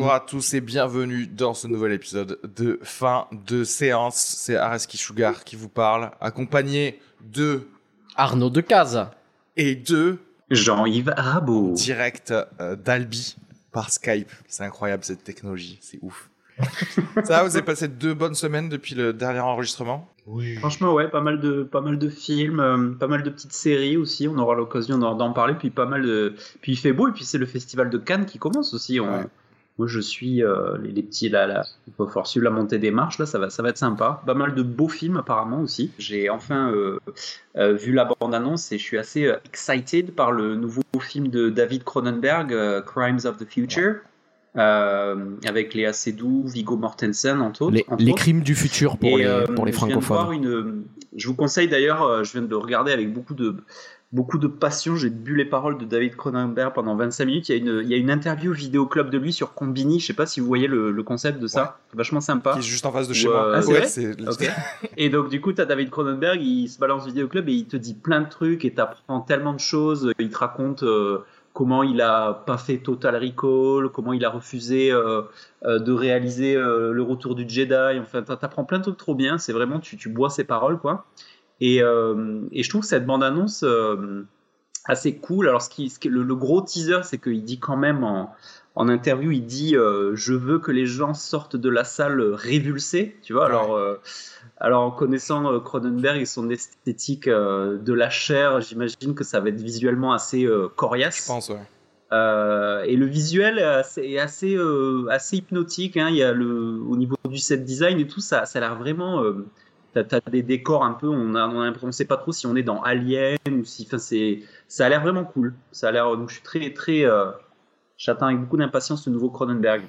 Bonjour à tous et bienvenue dans ce nouvel épisode de fin de séance. C'est Areski Sugar qui vous parle, accompagné de Arnaud Decaze. et de Jean-Yves Rabot. direct euh, d'Albi par Skype. C'est incroyable cette technologie, c'est ouf. Ça va, vous avez passé deux bonnes semaines depuis le dernier enregistrement? Franchement, ouais, pas mal de, pas mal de films, euh, pas mal de petites séries aussi. On aura l'occasion d'en d'en parler. Puis pas mal de, puis il fait beau et puis c'est le festival de Cannes qui commence aussi. On- Ouais. Moi, je suis euh, les, les petits là, là. Il faut falloir suivre la montée des marches là. Ça va, ça va être sympa. Pas mal de beaux films apparemment aussi. J'ai enfin euh, euh, vu la bande annonce et je suis assez excited par le nouveau film de David Cronenberg, Crimes of the Future. avec Léa Seydoux, Viggo Mortensen entre autres. Les, entre les autres. crimes du futur pour Et, les, pour les je viens de voir francophones. une- Je vous conseille d'ailleurs, je viens de le regarder avec beaucoup de, beaucoup de passion. J'ai bu les paroles de David Cronenberg pendant 25 minutes. Il y a une, il y a une interview vidéo club de lui sur Combini. Je sais pas si vous voyez le, le concept de ça. Vachement sympa. Qui est juste en face de chez euh, moi. ah, c'est Ouais. Et donc du coup, tu as David Cronenberg, il se balance vidéo club et il te dit plein de trucs et t'apprends tellement de choses. Il te raconte euh, comment il a pas fait Total Recall, comment il a refusé euh, euh, de réaliser euh, le retour du Jedi. Enfin, t'a- t'apprends plein de trucs trop bien. C'est vraiment tu, tu bois ses paroles quoi. Et, euh, et je trouve cette bande annonce euh, assez cool. Alors ce qui, ce qui- le, le gros teaser, c'est qu'il dit quand même en en interview, il dit euh, je veux que les gens sortent de la salle révulsés, tu vois. Ouais. Alors, alors en connaissant Cronenberg et son esthétique de la chair, j'imagine que ça va être visuellement assez coriace. Je pense, ouais. Euh, et le visuel est assez, est assez, euh, assez hypnotique. Hein. Il y a le, au niveau du set design et tout, ça, ça a l'air vraiment. Euh, T'as t'as des décors un peu, on a, sait pas trop si on est dans Alien ou si, enfin c'est, ça a l'air vraiment cool. Ça a l'air, donc je suis très, très, euh, j'attends avec beaucoup d'impatience ce nouveau Cronenberg.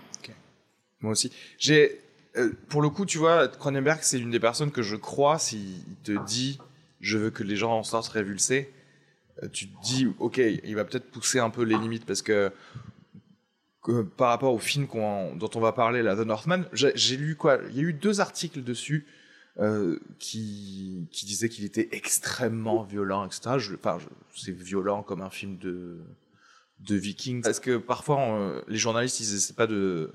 Moi aussi. J'ai, euh, pour le coup, tu vois, Cronenberg, c'est une des personnes que je crois, s'il te dit je veux que les gens en sortent révulsés, euh, tu te dis, ok, il va peut-être pousser un peu les limites parce que, par rapport au film dont on va parler, là, The Northman, j'ai lu quoi? Il y a eu deux articles dessus euh, qui, qui disaient qu'il était extrêmement violent, etc. Je, enfin, je- c'est violent comme un film de, de Vikings. Est-ce que parfois, on- les journalistes, ils essaient pas de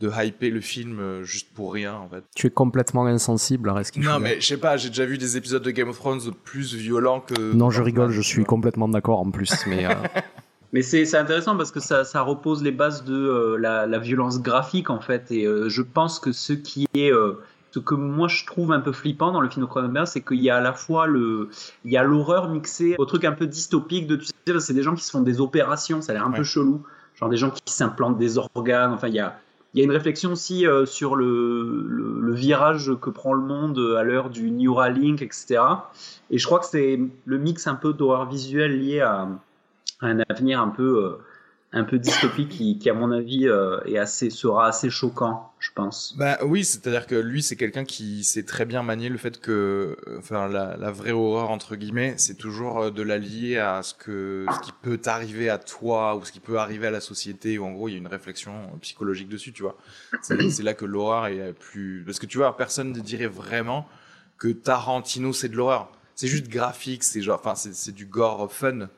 de hyper le film euh, juste pour rien en fait. Tu es complètement insensible à ce qu'il Non mais je sais pas, j'ai déjà vu des épisodes de Game of Thrones plus violents que. Non, je rigole, je suis complètement d'accord en plus. Mais euh, Mais c'est c'est intéressant parce que ça, ça repose les bases de euh, la, la violence graphique en fait. Et euh, je pense que ce qui est, euh, ce que moi je trouve un peu flippant dans le film de Cronenberg, c'est qu'il y a à la fois le, il y a l'horreur mixée au truc un peu dystopique de tout ça. C'est des gens qui se font des opérations, ça a l'air un Ouais. peu chelou. Genre des gens qui s'implantent des organes. Enfin, il y a, il y a une réflexion aussi euh, sur le, le, le virage que prend le monde à l'heure du Neuralink, etc. Et je crois que c'est le mix un peu d'horreur visuelle lié à, à un avenir un peu, euh, un peu dystopique qui, qui, à mon avis, euh, est assez, sera assez choquant, je pense. Bah oui, c'est-à-dire que lui, c'est quelqu'un qui sait très bien manier le fait que, enfin, la, la vraie horreur entre guillemets, c'est toujours euh, de la lier à ce que, ce qui peut t'arriver à toi ou ce qui peut arriver à la société. Ou en gros, il y a une réflexion euh, psychologique dessus, tu vois. C'est c'est là que l'horreur est plus, parce que tu vois, personne ne dirait vraiment que Tarantino c'est de l'horreur. C'est juste graphique, c'est genre, enfin, c'est c'est du gore fun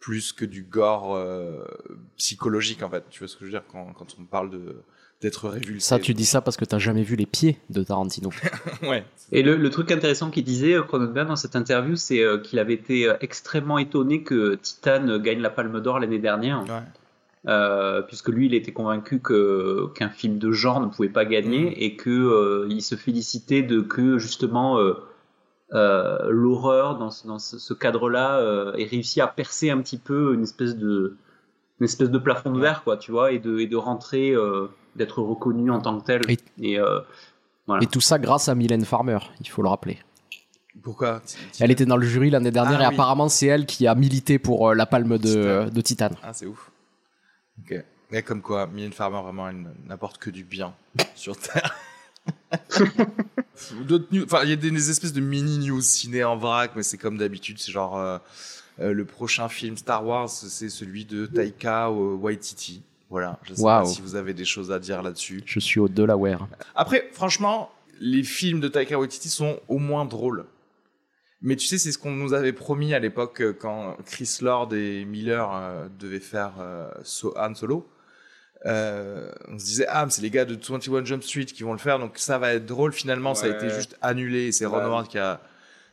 plus que du gore euh, psychologique en fait. Tu vois ce que je veux dire? Quand, quand on parle de d'être révulsé. Ça, tu dis ça parce que t'as jamais vu les pieds de Tarantino. ouais. Et le, le truc intéressant qu'il disait, euh, Cronenberg, dans cette interview, c'est euh, qu'il avait été extrêmement étonné que Titan gagne la Palme d'Or l'année dernière. Ouais. Euh, puisque lui, il était convaincu que qu'un film de genre ne pouvait pas gagner Mm. et que euh, il se félicitait de que justement l'horreur dans ce, dans ce, cadre-là euh, ait réussi à percer un petit peu une espèce de une espèce de plafond de verre, quoi, tu vois, et de et de rentrer, euh, d'être reconnu en tant que tel. Et- Et, euh, voilà. Et tout ça grâce à Mylène Farmer, il faut le rappeler. Pourquoi? Elle était dans le jury l'année dernière Ah et oui. apparemment c'est elle qui a milité pour euh, la palme de, Titan. de Titan. Ah, c'est ouf. Ok. Mais comme quoi, Mylène Farmer, vraiment, elle n'apporte que du bien sur Terre. D'autres news, enfin, il y a des, des espèces de mini news ciné en vrac, mais c'est comme d'habitude, c'est genre euh, euh, le prochain film Star Wars, c'est celui de Taika Waititi. Voilà, je sais pas Waouh. si vous avez des choses à dire là-dessus. Je suis au Delaware. Après, franchement, les films de Taika Waititi sont au moins drôles. Mais tu sais, c'est ce qu'on nous avait promis à l'époque euh, quand Chris Lord et Miller euh, devaient faire So- Han Solo. Euh, on se disait, ah, mais c'est les gars de 21 Jump Street qui vont le faire, donc ça va être drôle. Finalement, ça a été juste annulé et c'est Ron. Howard qui a,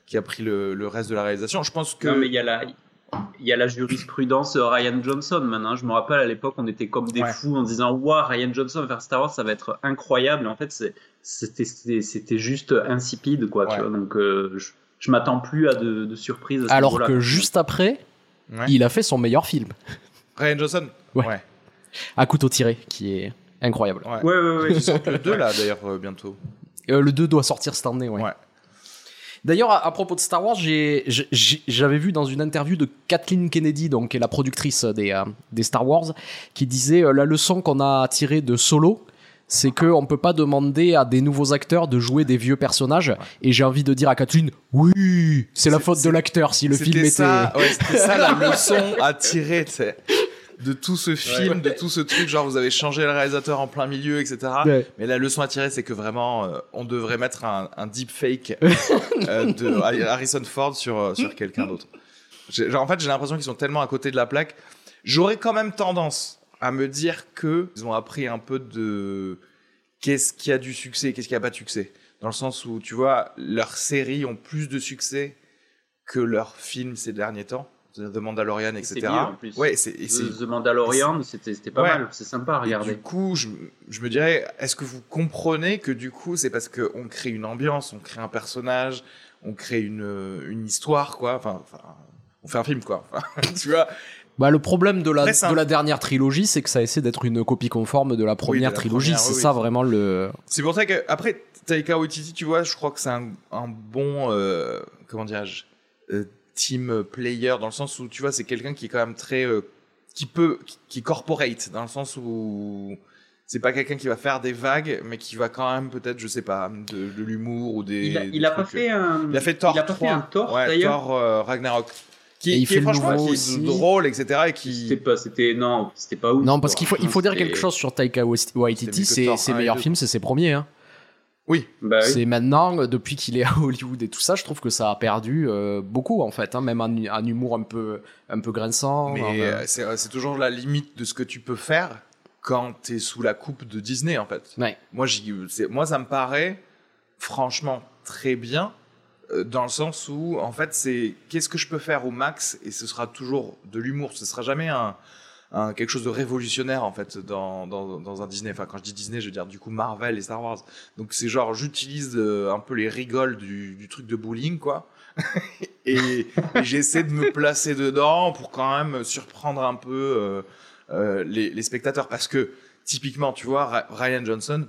qui a pris le, le reste de la réalisation. Je pense que. Non, mais il y a la, il y a la jurisprudence euh, Ryan Johnson maintenant. Je me rappelle à l'époque, on était comme des Ouais. fous en disant Waouh, Ryan Johnson va faire Star Wars, ça va être incroyable. Et en fait, c'est- c'était juste insipide, quoi. Tu vois, donc, euh, je, je m'attends plus à de, de surprises. à ce Alors que juste après, Ouais. il a fait son meilleur film, Ryan Johnson? Ouais. À couteau tiré, qui est incroyable. ouais. Ouais, ouais, le 2 là d'ailleurs euh, bientôt. Euh, le 2 doit sortir cette année, ouais. Ouais. D'ailleurs, à, à propos de Star Wars, j'avais vu dans une interview de Kathleen Kennedy, donc, qui est la productrice des, euh, des Star Wars, qui disait euh, la leçon qu'on a tirée de Solo, c'est qu'on ne peut pas demander à des nouveaux acteurs de jouer des vieux personnages. Et j'ai envie de dire à Kathleen, oui, c'est la faute de l'acteur si le film était... ça, ouais, c'était ça la leçon à tirer, tu sais, de tout ce film, de tout ce truc, genre vous avez changé le réalisateur en plein milieu, etc. Ouais. Mais la leçon à tirer, c'est que vraiment, euh, on devrait mettre un, un deepfake euh, de Harrison Ford sur, euh, sur quelqu'un d'autre. Genre, en fait, j'ai l'impression qu'ils sont tellement à côté de la plaque. J'aurais quand même tendance à me dire que ils ont appris un peu de qu'est-ce qui a du succès et qu'est-ce qui a pas de succès. Dans le sens où, tu vois, leurs séries ont plus de succès que leurs films ces derniers temps. The Mandalorian, etc. C'est bien, en plus. Ouais, c'est, et c'est- The, The Mandalorian, c'était c'était pas Ouais. mal. C'est sympa à et regarder. du coup, je, je me dirais, est-ce que vous comprenez que du coup, c'est parce qu'on crée une ambiance, on crée un personnage, on crée une, une histoire, quoi. Enfin, enfin, on fait un film, quoi. Enfin, tu vois Bah, le problème de la, de la dernière trilogie, c'est que ça essaie d'être une copie conforme de la première la trilogie. première, c'est oui, ça oui. vraiment le... C'est pour ça que après Taika Waititi, tu vois, je crois que c'est un, un bon euh, comment dirais-je euh, team player dans le sens où tu vois, c'est quelqu'un qui est quand même très euh, qui peut qui, qui corporate dans le sens où c'est pas quelqu'un qui va faire des vagues, mais qui va quand même peut-être, je sais pas, de, de l'humour ou des. Il a, des il a pas trucs. fait un. Il a fait Thor Il a pas 3. fait un Thor ouais, d'ailleurs. Thor euh, Ragnarok. Qui, Et il qui fait est franchement qui est drôle, etc. Et qui. C'était pas, c'était non, c'était pas ouf. Non, parce qu'il faut, il faut dire quelque chose sur Taika Wait- Waititi, c'est ses 1 et meilleurs 2. films, c'est ses premiers. Hein. Oui. Bah oui. C'est maintenant, euh, depuis qu'il est à Hollywood et tout ça, je trouve que ça a perdu euh, beaucoup en fait, hein, même un, un humour un peu, un peu grinçant. Mais euh, c'est c'est toujours la limite de ce que tu peux faire quand t'es sous la coupe de Disney, en fait. ouais. Moi, j'y- c'est- moi, ça me paraît franchement très bien euh, dans le sens où, en fait, c'est qu'est-ce que je peux faire au max et ce sera toujours de l'humour. Ce sera jamais un, un- quelque chose de révolutionnaire en fait dans, dans, dans un Disney. Enfin, quand je dis Disney, je veux dire du coup Marvel et Star Wars. Donc c'est genre j'utilise euh, un peu les rigoles du, du truc de bowling quoi. et, et j'essaie de me placer dedans pour quand même surprendre un peu euh, euh, les, les spectateurs parce que typiquement tu vois Ryan Johnson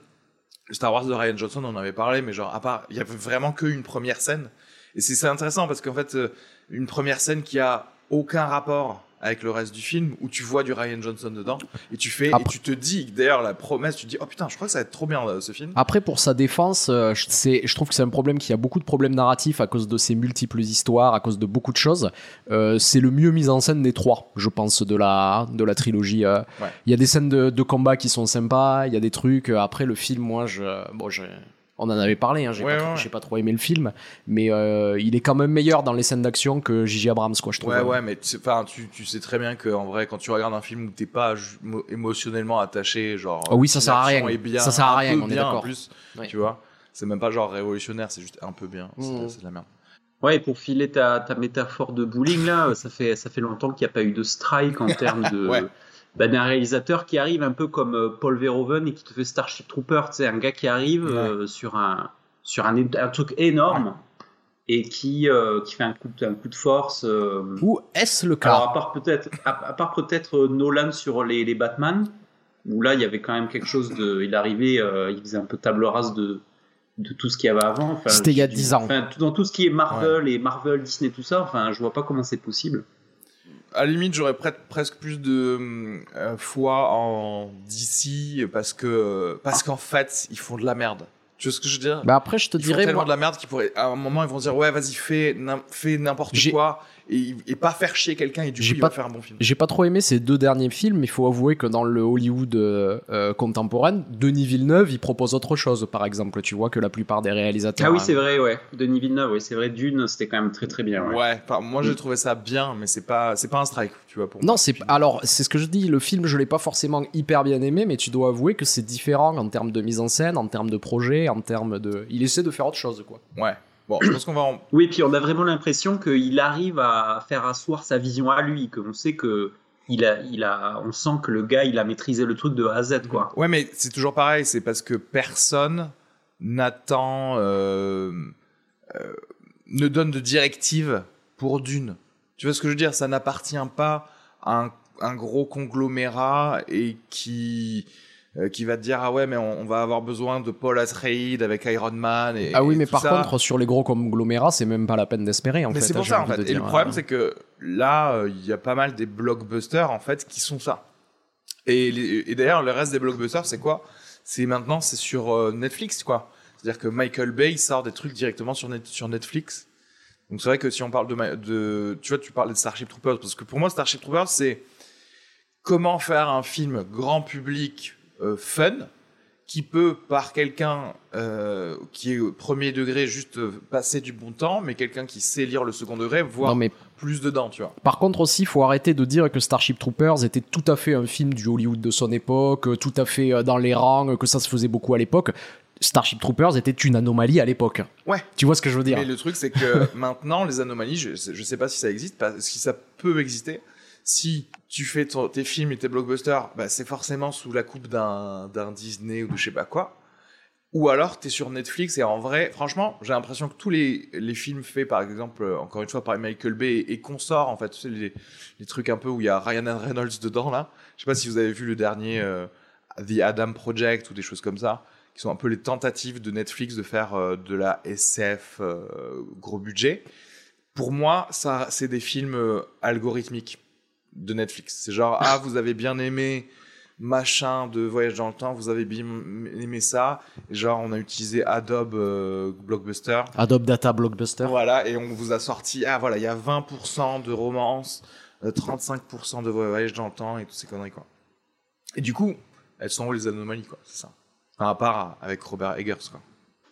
Star Wars de Ryan Johnson on en avait parlé mais genre à part il y avait vraiment qu'une première scène et c'est c'est intéressant parce qu'en fait euh, une première scène qui a aucun rapport avec le reste du film où tu vois du Ryan Johnson dedans et tu fais et tu te dis d'ailleurs la promesse tu te dis oh putain je crois que ça va être trop bien ce film Après, pour sa défense, euh, je- c'est- je trouve que c'est un problème qui a beaucoup de problèmes narratifs à cause de ses multiples histoires, à cause de beaucoup de choses. Euh, c'est le mieux mis en scène des trois, je pense, de la, de la trilogie. euh. Il Ouais. y a des scènes de, de combat qui sont sympas, il y a des trucs. Après, le film, moi, je, bon, je, On en avait parlé, hein, j'ai Ouais, pas, trop- ouais. j'ai pas trop aimé le film, mais euh, il est quand même meilleur dans les scènes d'action que J.J. Abrams, quoi, je trouve. Ouais, ouais, mais tu, enfin, tu, tu sais très bien que en vrai, quand tu regardes un film où t'es pas émotionnellement attaché, genre. Ah oui, ça sert à rien. est bien, Ça sert à rien, on est d'accord. En plus, Ouais. tu vois, c'est même pas genre révolutionnaire, c'est juste un peu bien. C'est c'est de la merde. Ouais, et pour filer ta, ta métaphore de bowling, là, ça fait, ça fait longtemps qu'il n'y a pas eu de strike en termes de. Bah, d'un réalisateur qui arrive un peu comme euh, Paul Verhoeven et qui te fait Starship Trooper, sais, un gars qui arrive euh, sur, un, sur un, un truc énorme et qui, euh, qui fait un coup de, un coup de force. euh, Ou est-ce le cas? Alors, à part peut-être, à, à part peut-être euh, Nolan sur les, les Batman, où là il y avait quand même quelque chose de, il arrivait, euh, il faisait un peu table rase de de tout ce qu'il y avait avant. Enfin, C'était il y a du- 10 ans. Enfin, dans tout ce qui est Marvel et Marvel, Disney, tout ça. Enfin, je vois pas comment c'est possible. À la limite, j'aurais pre- presque plus de euh, foi en DC parce que parce qu'en fait, ils font de la merde. Tu vois ce que je veux dire? Bah après, je te Ils font dirais, tellement moi, de la merde qu'ils pourraient, à un moment, ils vont dire ouais, vas-y, fais, fais n'importe quoi et, et pas faire chier quelqu'un et du coup, J'ai il pas- va faire un bon film. j'ai pas trop aimé ces deux derniers films, mais il faut avouer que dans le Hollywood euh, euh, contemporain, Denis Villeneuve, il propose autre chose, par exemple. Tu vois que la plupart des réalisateurs. Ah oui, hein, c'est vrai, ouais. Denis Villeneuve, oui, c'est vrai. Dune, c'était quand même très très bien. Ouais. Ouais, enfin, moi j'ai trouvé ça bien, mais c'est pas, c'est pas un strike, tu vois. Pour Non, c'est alors c'est ce que je dis. Le film, je l'ai pas forcément hyper bien aimé, mais tu dois avouer que c'est différent en termes de mise en scène, en termes de projet, en termes de. Il essaie de faire autre chose, quoi. Ouais. Bon, je pense qu'on va en. Oui, puis on a vraiment l'impression qu'il arrive à faire asseoir sa vision à lui, que on sait que il a, il a, on sent que le gars, il a maîtrisé le truc de A à Z, quoi. Ouais, mais c'est toujours pareil, c'est parce que personne n'attend, euh, euh, ne donne de directive pour Dune. Tu vois ce que je veux dire? Ça n'appartient pas à un, un gros conglomérat et qui euh, qui va te dire ah ouais mais on, on va avoir besoin de Paul Atreides avec Iron Man et ah oui, et mais tout par ça. contre, sur les gros conglomérats, c'est même pas la peine d'espérer, en mais fait. c'est pour j'ai ça en fait. Et dire. le problème hein. c'est que là euh, il y a pas mal des blockbusters en fait qui sont ça. Et, d'ailleurs le reste des blockbusters c'est quoi? C'est maintenant c'est sur euh, Netflix quoi. C'est-à-dire que Michael Bay il sort des trucs directement sur, net, sur Netflix. Donc c'est vrai que si on parle de, de tu vois tu parlais de Starship Troopers parce que pour moi Starship Troopers c'est comment faire un film grand public fun qui peut par quelqu'un euh, qui est au premier degré juste euh, passer du bon temps mais quelqu'un qui sait lire le second degré voir Non, mais plus dedans tu vois Par contre aussi, il faut arrêter de dire que Starship Troopers était tout à fait un film du Hollywood de son époque, euh, tout à fait euh, dans les rangs, que ça se faisait beaucoup à l'époque. Starship Troopers était une anomalie à l'époque. Ouais. Tu vois ce que je veux dire? Mais le truc, c'est que maintenant, les anomalies, je, je sais pas si ça existe, pas, si ça peut exister. Si tu fais tes films et tes blockbusters, bah, c'est forcément sous la coupe d'un Disney ou de je sais pas quoi. Ou alors, tu es sur Netflix et en vrai, franchement, j'ai l'impression que tous les, films faits, par exemple, euh, encore une fois, par Michael Bay et, consorts, en fait, tu sais, les, trucs un peu où il y a Ryan Reynolds dedans, là. Je sais pas si vous avez vu le dernier euh, The Adam Project ou des choses comme ça, qui sont un peu les tentatives de Netflix de faire euh, de la SF gros budget. Pour moi, ça, c'est des films algorithmiques de Netflix. C'est genre, ah, vous avez bien aimé machin de voyage dans le temps, vous avez bien aimé ça. Genre, on a utilisé Adobe euh, Blockbuster. Adobe Data Blockbuster. Voilà, et on vous a sorti, ah voilà, il y a 20% de romance, euh, 35% de voyage dans le temps et toutes ces conneries, quoi. Et du coup, elles sont où les anomalies, quoi, c'est ça? Enfin, à part avec Robert Eggers, quoi.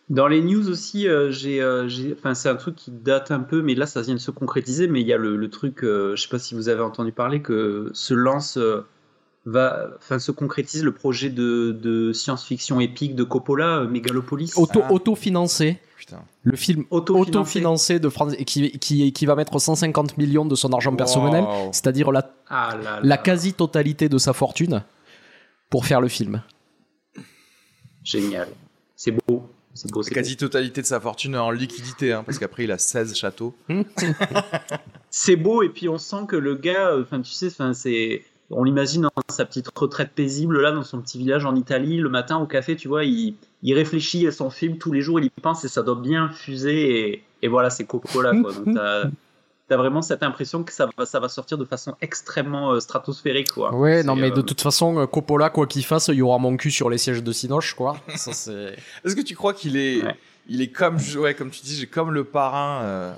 Dans les news aussi, euh, j'ai, euh, j'ai- enfin, c'est un truc qui date un peu, mais là, ça vient de se concrétiser. Mais il y a le, le truc, euh, je sais pas si vous avez entendu parler, que se lance, euh, va, enfin, se concrétise le projet de, de science-fiction épique de Coppola, euh, Megalopolis. Auto, Ah. Autofinancé. Putain. Le film Autofinancé. autofinancé de France, qui, qui, qui va mettre 150 millions de son argent personnel, c'est-à-dire la, Ah là là. la quasi-totalité de sa fortune, pour faire le film. Génial. C'est beau. C'est beau. La quasi-totalité de sa fortune en liquidité, hein, parce qu'après, il a 16 châteaux. C'est beau et puis on sent que le gars, euh, enfin tu sais, enfin c'est, on l'imagine dans sa petite retraite paisible là dans son petit village en Italie le matin au café, tu vois, il, il réfléchit à son film tous les jours, il y pense et ça doit bien fuser et, et voilà c'est Coppola quoi. Donc t'as, t'as vraiment cette impression que ça va, ça va sortir de façon extrêmement euh, stratosphérique quoi. Ouais, non, mais de euh, toute façon, euh, Coppola, quoi qu'il fasse, il y aura mon cul sur les sièges de Cinoche, quoi. Ça, c'est. Est-ce que tu crois qu'il est, Ouais. il est comme, ouais, comme tu dis, j'ai comme le parrain euh,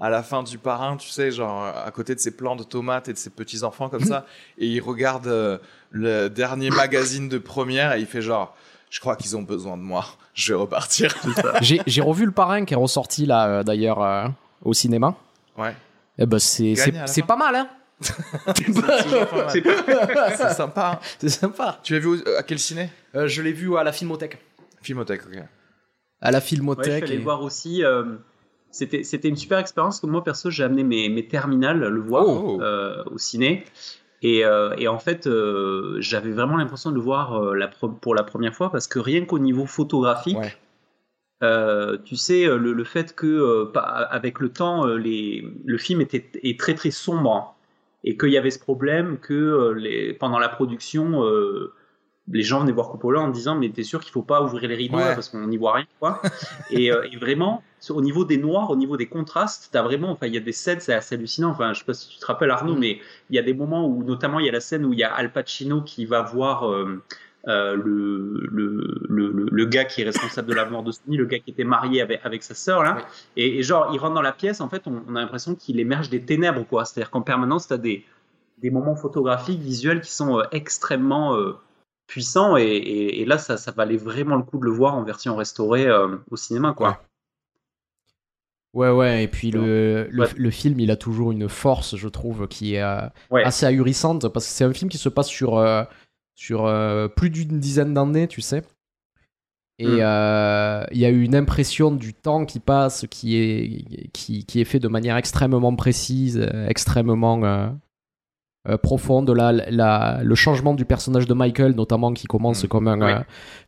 à la fin du parrain, tu sais, genre à côté de ses plants de tomates et de ses petits enfants comme ça, et il regarde euh, le dernier magazine de première et il fait genre, je crois qu'ils ont besoin de moi. Je vais repartir. j'ai j'ai revu le parrain qui est ressorti là euh, d'ailleurs euh, au cinéma. Ouais. Eh ben c'est Gagne c'est- pas mal hein. C'est pas- C'est sympa. hein. C'est sympa. Tu l'as vu au- à quel ciné? Euh, je l'ai vu à la Filmothèque. Filmothèque, ok. À la Ouais, je Filmothèque. suis allé et- voir aussi. euh, c'était, c'était une super expérience. que Moi, perso, j'ai amené mes, mes terminales le voir Oh. euh, au ciné. Et, euh, et en fait, euh, j'avais vraiment l'impression de le voir euh, la pre- pour la première fois parce que rien qu'au niveau photographique, Ouais. Euh, tu sais, euh, le, le fait que euh, avec le temps, euh, les, le film était est très très sombre et qu'il y avait ce problème que les, pendant la production, euh, les gens venaient voir Coppola en disant mais t'es sûr qu'il faut pas ouvrir les rideaux Ouais. là, parce qu'on n'y voit rien quoi. et, et vraiment, au niveau des noirs, au niveau des contrastes, t'as vraiment, enfin il y a des scènes, c'est assez hallucinant. Enfin je sais pas si tu te rappelles Arnaud, Mm. mais il y a des moments où notamment il y a la scène où il y a Al Pacino qui va voir euh, le, le, le, le- gars qui est responsable de la mort de Sonny, le gars qui était marié avec, avec sa sœur là, Oui. et, et genre il rentre dans la pièce, en fait on, on a l'impression qu'il émerge des ténèbres quoi, c'est-à-dire qu'en permanence t'as des, des moments photographiques, visuels qui sont euh, extrêmement euh, puissants et, et, et là ça, ça valait vraiment le coup de le voir en version restaurée au cinéma quoi. Ouais, ouais, et puis le, le, Ouais. le film, il a toujours une force, je trouve, qui est euh, Ouais. assez ahurissante, parce que c'est un film qui se passe sur, euh, sur euh, plus d'une dizaine d'années, tu sais. Et Mm. euh, il y a eu une impression du temps qui passe, qui est, qui, qui est fait de manière extrêmement précise, euh, extrêmement euh, profonde. Là, la- le changement du personnage de Michael, notamment, qui commence Mm. comme, un, euh,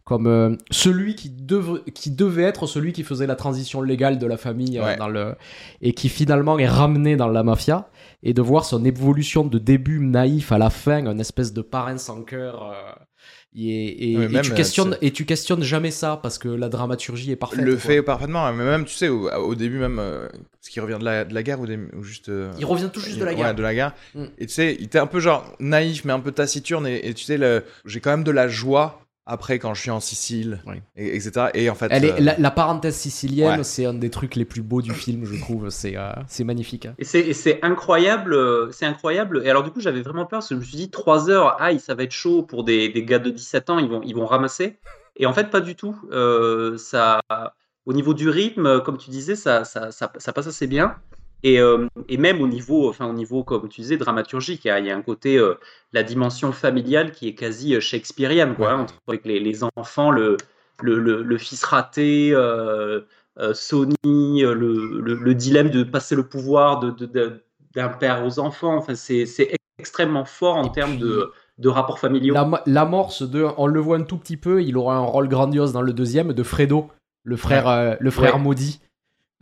comme euh, celui qui, dev- qui devait être celui qui faisait la transition légale de la famille Ouais. dans le, et qui finalement est ramené dans la mafia. Et de voir son évolution de début naïf à la fin, une espèce de parrain sans cœur. Euh, et, tu questionnes, c'est- et tu questionnes jamais ça parce que la dramaturgie est parfaite. le quoi. fait parfaitement. Mais même, tu sais, au, au début, même, euh, ce qui revient de la, de la guerre ou, des- ou juste. euh, Il revient tout juste de la Ouais, guerre. de la guerre. Mm. Et tu sais, il était un peu genre naïf, mais un peu taciturne. Et, et tu sais, j'ai quand même de la joie après quand je suis en Sicile, et, etc. Et en fait. Elle est, euh, la, la parenthèse sicilienne, Ouais. c'est un des trucs les plus beaux du film, je trouve. C'est euh, c'est magnifique. hein. Et c'est, incroyable, euh, c'est incroyable. Et alors du coup, j'avais vraiment peur parce que je me suis dit 3 heures, aïe, ça va être chaud pour des, des gars de 17 ans, ils vont, ils vont ramasser. Et en fait, pas du tout. Euh, ça, au niveau du rythme, comme tu disais, ça, ça, ça, ça passe assez bien. Et, euh, et même au niveau, enfin au niveau, comme tu disais, dramaturgique, il y a, il y a un côté, euh, la dimension familiale qui est quasi euh, shakespearienne, quoi, Ouais. hein, entre avec les, les enfants, le, le, le, le fils raté, euh, Sony, le, le, le dilemme de passer le pouvoir de, de- de- d'un père aux enfants. Enfin, c'est, extrêmement fort en termes de, de rapports familiaux. L'am- L'amorce de, on le voit un tout petit peu, il aura un rôle grandiose dans le deuxième, de Fredo, le frère, euh, le frère Ouais. maudit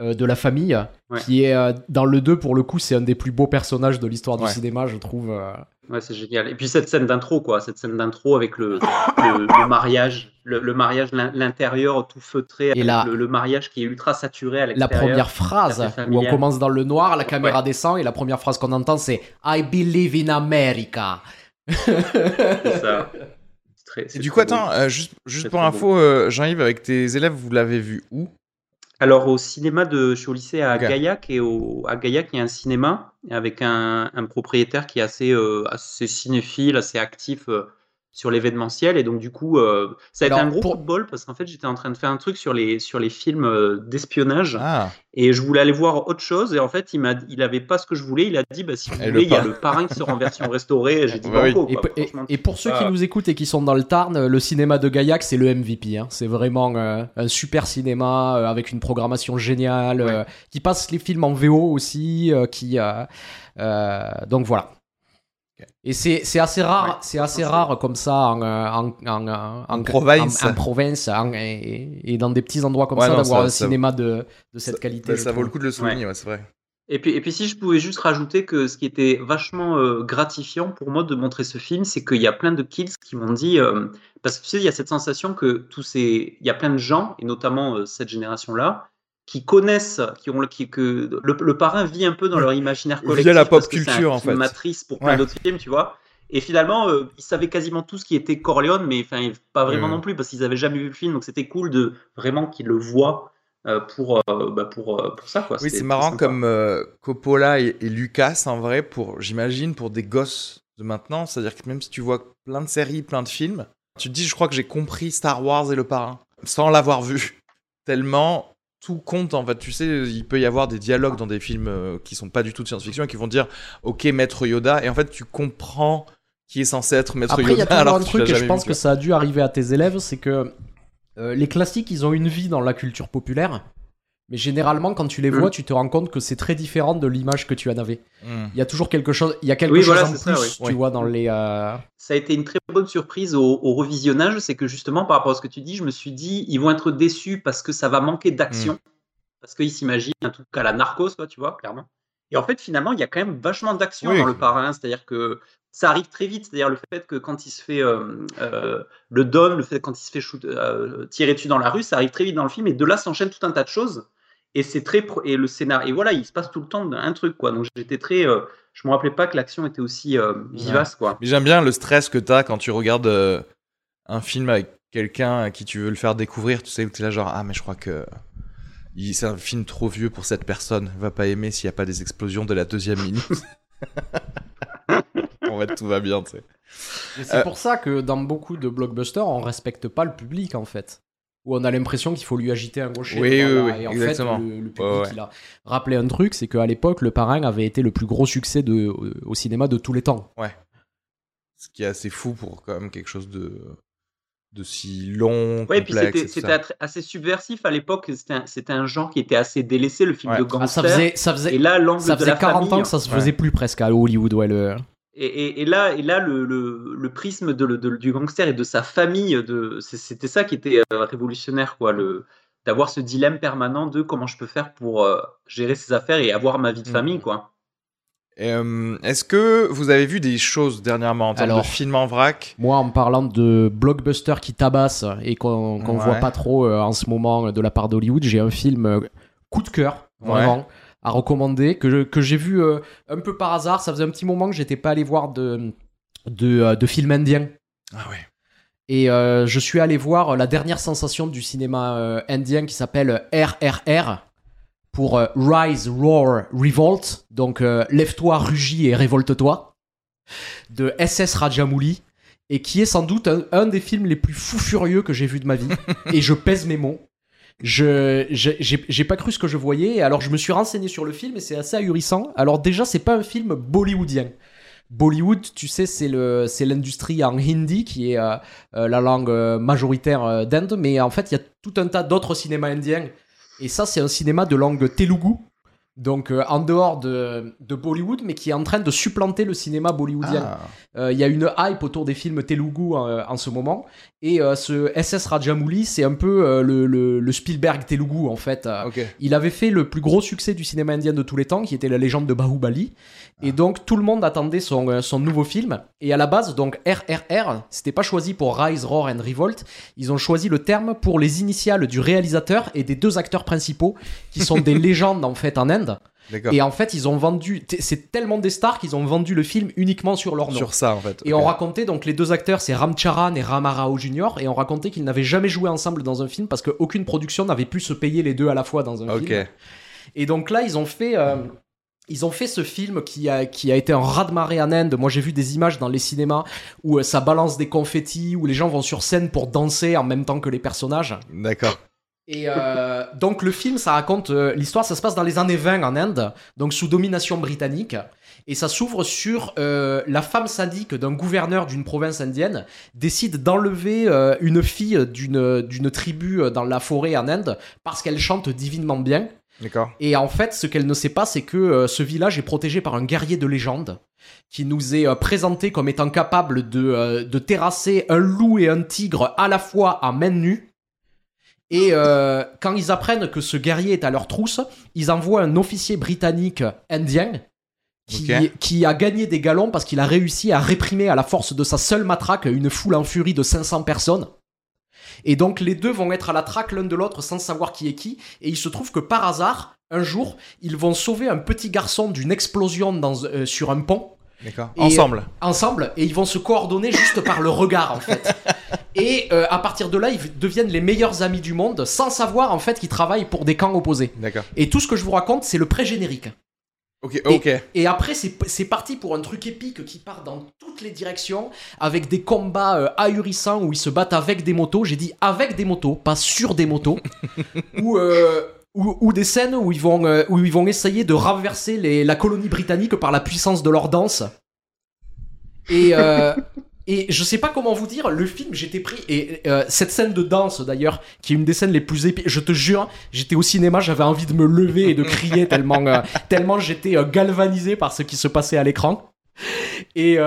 euh, de la famille, Ouais. qui est euh, dans le 2, pour le coup, c'est un des plus beaux personnages de l'histoire du Ouais. cinéma, je trouve. euh. Ouais, c'est génial. Et puis cette scène d'intro, quoi, cette scène d'intro avec le, le, le mariage, le, le mariage, l'in- l'intérieur tout feutré, avec là- le, le mariage qui est ultra saturé à La l'extérieur. première phrase, la où on commence dans le noir, la caméra Ouais. descend, et la première phrase qu'on entend, c'est I believe in America. C'est ça. C'est très- Et du coup, beau. attends, euh, juste, juste pour très info, euh, Jean-Yves, avec tes élèves, vous l'avez vu où? Alors au cinéma de, je suis au lycée à. Gaillac et au, à Gaillac il y a un cinéma avec un, un propriétaire qui est assez, euh, assez cinéphile, assez actif euh, sur l'événementiel et donc du coup euh, ça a Alors, été un gros pour- coup de bol parce qu'en fait j'étais en train de faire un truc sur les sur les films euh, d'espionnage Ah, et je voulais aller voir autre chose et en fait il m'a il avait pas ce que je voulais il a dit bah si vous Et voulez il y a parrain. le parrain qui sort en version restaurée et j'ai dit oui. banco Et, quoi. pe- et- Franchement, et pour ceux qui ah. nous écoutent et qui sont dans le Tarn, le cinéma de Gaillac, c'est le MVP. hein. C'est vraiment euh, un super cinéma euh, avec une programmation géniale, Ouais. euh, qui passe les films en VO aussi, euh, qui euh, euh, donc voilà. Et c'est c'est assez rare, Ouais. c'est assez rare comme ça en euh, en, en, en, En province. en, en province en- et, et dans des petits endroits comme Ouais, ça d'avoir un ça- cinéma de, de cette ça- qualité. bah, ça vaut le coup de le souligner, ouais, c'est vrai. Et puis, et puis si je pouvais juste rajouter que ce qui était vachement euh, gratifiant pour moi de montrer ce film, c'est qu'il y a plein de kids qui m'ont dit, euh, parce que tu sais, il y a cette sensation que tous ces, il y a plein de gens, et notamment euh, cette génération-là, qui connaissent, qui ont le, qui, que le, le parrain vit un peu dans leur imaginaire Via collectif. la pop parce que un culture, en fait. matrice pour plein Ouais. d'autres films, tu vois. Et finalement, euh, ils savaient quasiment tout ce qui était Corleone, mais enfin, pas vraiment Ouais. non plus, parce qu'ils avaient jamais vu le film. Donc c'était cool de vraiment qu'ils le voient euh, pour, euh, bah, pour, euh, pour ça. Quoi. Oui, c'est marrant comme Coppola et, et Lucas, en vrai, pour, j'imagine, pour des gosses de maintenant, c'est-à-dire que même si tu vois plein de séries, plein de films, Tu te dis, je crois que j'ai compris Star Wars et le parrain sans l'avoir vu. Tellement tout compte en fait. Tu sais, il peut y avoir des dialogues dans des films euh, qui sont pas du tout de science-fiction et qui vont dire, ok, Maître Yoda, et en fait, tu comprends qui est censé être Maître Après, il y a Yoda. alors un truc, et je pense que ça a dû arriver à tes élèves, c'est que euh, les classiques, ils ont une vie dans la culture populaire. Mais généralement, quand tu les Mm. vois, tu te rends compte que c'est très différent de l'image que tu en avais. Hmm. Il y a toujours quelque chose, il y a quelque Oui, chose voilà, en c'est plus, ça, oui. tu Oui. vois, dans les. euh, Ça a été une très bonne surprise au, au revisionnage, c'est que justement par rapport à ce que tu dis, je me suis dit ils vont être déçus parce que ça va manquer d'action, parce qu'ils s'imaginent un truc à la Narcos, quoi, tu vois, clairement. Et en fait, finalement, il y a quand même vachement d'action Oui. dans le parrain, c'est-à-dire que ça arrive très vite, c'est-à-dire le fait que quand il se fait euh, euh, le don, le fait quand il se fait shoot- euh, tirer dessus dans la rue, ça arrive très vite dans le film, et de là s'enchaîne tout un tas de choses. Et c'est très pro- et le scénario et voilà, il se passe tout le temps un truc quoi. Donc j'étais très, euh, je me rappelais pas que l'action était aussi euh, vivace quoi. Mais j'aime bien le stress que t'as quand tu regardes euh, un film avec quelqu'un à qui tu veux le faire découvrir. Tu sais, où t'es là genre, ah, mais je crois que c'est un film trop vieux pour cette personne. Elle va pas aimer s'il y a pas des explosions de la deuxième minute. en fait, tout va bien, tu sais. C'est Euh, pour ça que dans beaucoup de blockbusters, on respecte pas le public en fait. Où on a l'impression qu'il faut lui agiter un gaucher. Oui, oui, oui, Et en exactement. fait, le, le public, Ouais, ouais. il a rappelé un truc, c'est qu'à l'époque, Le Parrain avait été le plus gros succès de, au cinéma de tous les temps. Ce qui est assez fou pour quand même quelque chose de, de si long, Ouais, et puis complexe. c'était assez subversif à l'époque. C'était un, genre qui était assez délaissé, le film Ouais. de Ah, ça gangster. faisait, ça faisait, et là, l'angle ça de faisait la 40 famille. ans que ça se Ouais. faisait plus presque à Hollywood. Ouais, le... Et, et- et là, et là, le, le- le prisme de, le- de- du gangster et de sa famille, de, c'était ça qui était euh, révolutionnaire, quoi. Le, d'avoir ce dilemme permanent de comment je peux faire pour euh, gérer ses affaires et avoir ma vie de Mhm. famille, quoi. Euh, Est-ce que vous avez vu des choses dernièrement en termes Alors. de films en vrac? Moi, en parlant de blockbuster qui tabasse et qu'on Ouais. voit pas trop euh, en ce moment de la part d'Hollywood, j'ai un film euh, coup de cœur, vraiment, à recommander, que, je- que j'ai vu euh, un peu par hasard. Ça faisait un petit moment que j'étais pas allé voir de, de, euh, de films indiens. Ah ouais. Et euh, je suis allé voir la dernière sensation du cinéma euh, indien qui s'appelle RRR pour Rise, Roar, Revolt. Donc lève-toi, rugis et révolte-toi de SS Rajamouli et qui est sans doute un, un des films les plus fous furieux que j'ai vu de ma vie. et je pèse mes mots. Je j'ai- pas cru ce que je voyais. Alors je me suis renseigné sur le film et c'est assez ahurissant. Alors déjà c'est pas un film bollywoodien. Bollywood, tu sais, c'est l'industrie en hindi qui est euh, euh, la langue euh, majoritaire d'Inde, mais en fait il y a tout un tas d'autres cinémas indiens. Et ça c'est un cinéma de langue telugu. Donc euh, en dehors de, de Bollywood, mais qui est en train de supplanter le cinéma bollywoodien. Ah. Euh, Il y a une hype autour des films Telugu euh, en ce moment. Et ce SS Rajamouli, c'est un peu le, le- le Spielberg Telugu en fait. Il avait fait le plus gros succès du cinéma indien de tous les temps, qui était la légende de Bahubali. Et donc tout le monde attendait son, euh, son nouveau film. Et à la base, donc RRR, c'était pas choisi pour Rise, Roar and Revolt. Ils ont choisi le terme pour les initiales du réalisateur et des deux acteurs principaux, qui sont des légendes en fait en Inde. Et en fait, ils ont vendu. C'est tellement des stars qu'ils ont vendu le film uniquement sur leur nom. Sur ça, en fait. Et ok. on racontait donc les deux acteurs, c'est Ram Charan et Ram Rao Jr. Et on racontait qu'ils n'avaient jamais joué ensemble dans un film parce qu'aucune production n'avait pu se payer les deux à la fois dans un Ok. film. Et donc là, ils ont fait. euh, ils ont fait ce film qui a, qui a été un raz-de-marée en Inde. Moi, j'ai vu des images dans les cinémas où euh, ça balance des confettis, où les gens vont sur scène pour danser en même temps que les personnages. D'accord. Et euh, donc le film, ça raconte euh, l'histoire, ça se passe dans les années 20 en Inde, donc sous domination britannique, et ça s'ouvre sur euh, la femme syndic d'un gouverneur d'une province indienne décide d'enlever une fille d'une tribu dans la forêt en Inde parce qu'elle chante divinement bien. D'accord. Et en fait, ce qu'elle ne sait pas, c'est que euh, ce village est protégé par un guerrier de légende qui nous est euh, présenté comme étant capable de, euh, de terrasser un loup et un tigre à la fois à main nue. Et quand ils apprennent que ce guerrier est à leur trousse, ils envoient un officier britannique indien qui a gagné des galons parce qu'il a réussi à réprimer à la force de sa seule matraque une foule en furie de 500 personnes. Et donc les deux vont être à la traque l'un de l'autre sans savoir qui est qui. Et il se trouve que par hasard, un jour, ils vont sauver un petit garçon d'une explosion dans, euh, sur un pont D'accord. Et- Ensemble. ensemble et ils vont se coordonner juste par le regard en fait. Et euh, à partir de là, ils deviennent les meilleurs amis du monde sans savoir en fait qu'ils travaillent pour des camps opposés. D'accord. Et tout ce que je vous raconte, c'est le pré-générique. Ok, ok. Et après, c'est parti pour un truc épique qui part dans toutes les directions, avec des combats euh, ahurissants où ils se battent avec des motos. J'ai dit avec des motos, pas sur des motos. ou, euh, ou, des scènes où ils vont, euh, où ils vont essayer de renverser les, la colonie britannique par la puissance de leur danse. Et, euh, et je sais pas comment vous dire, le film, j'étais pris. Et euh, cette scène de danse, d'ailleurs, qui est une des scènes les plus épiques, je te jure, j'étais au cinéma, j'avais envie de me lever et de crier tellement, euh, tellement j'étais euh, galvanisé par ce qui se passait à l'écran. Et.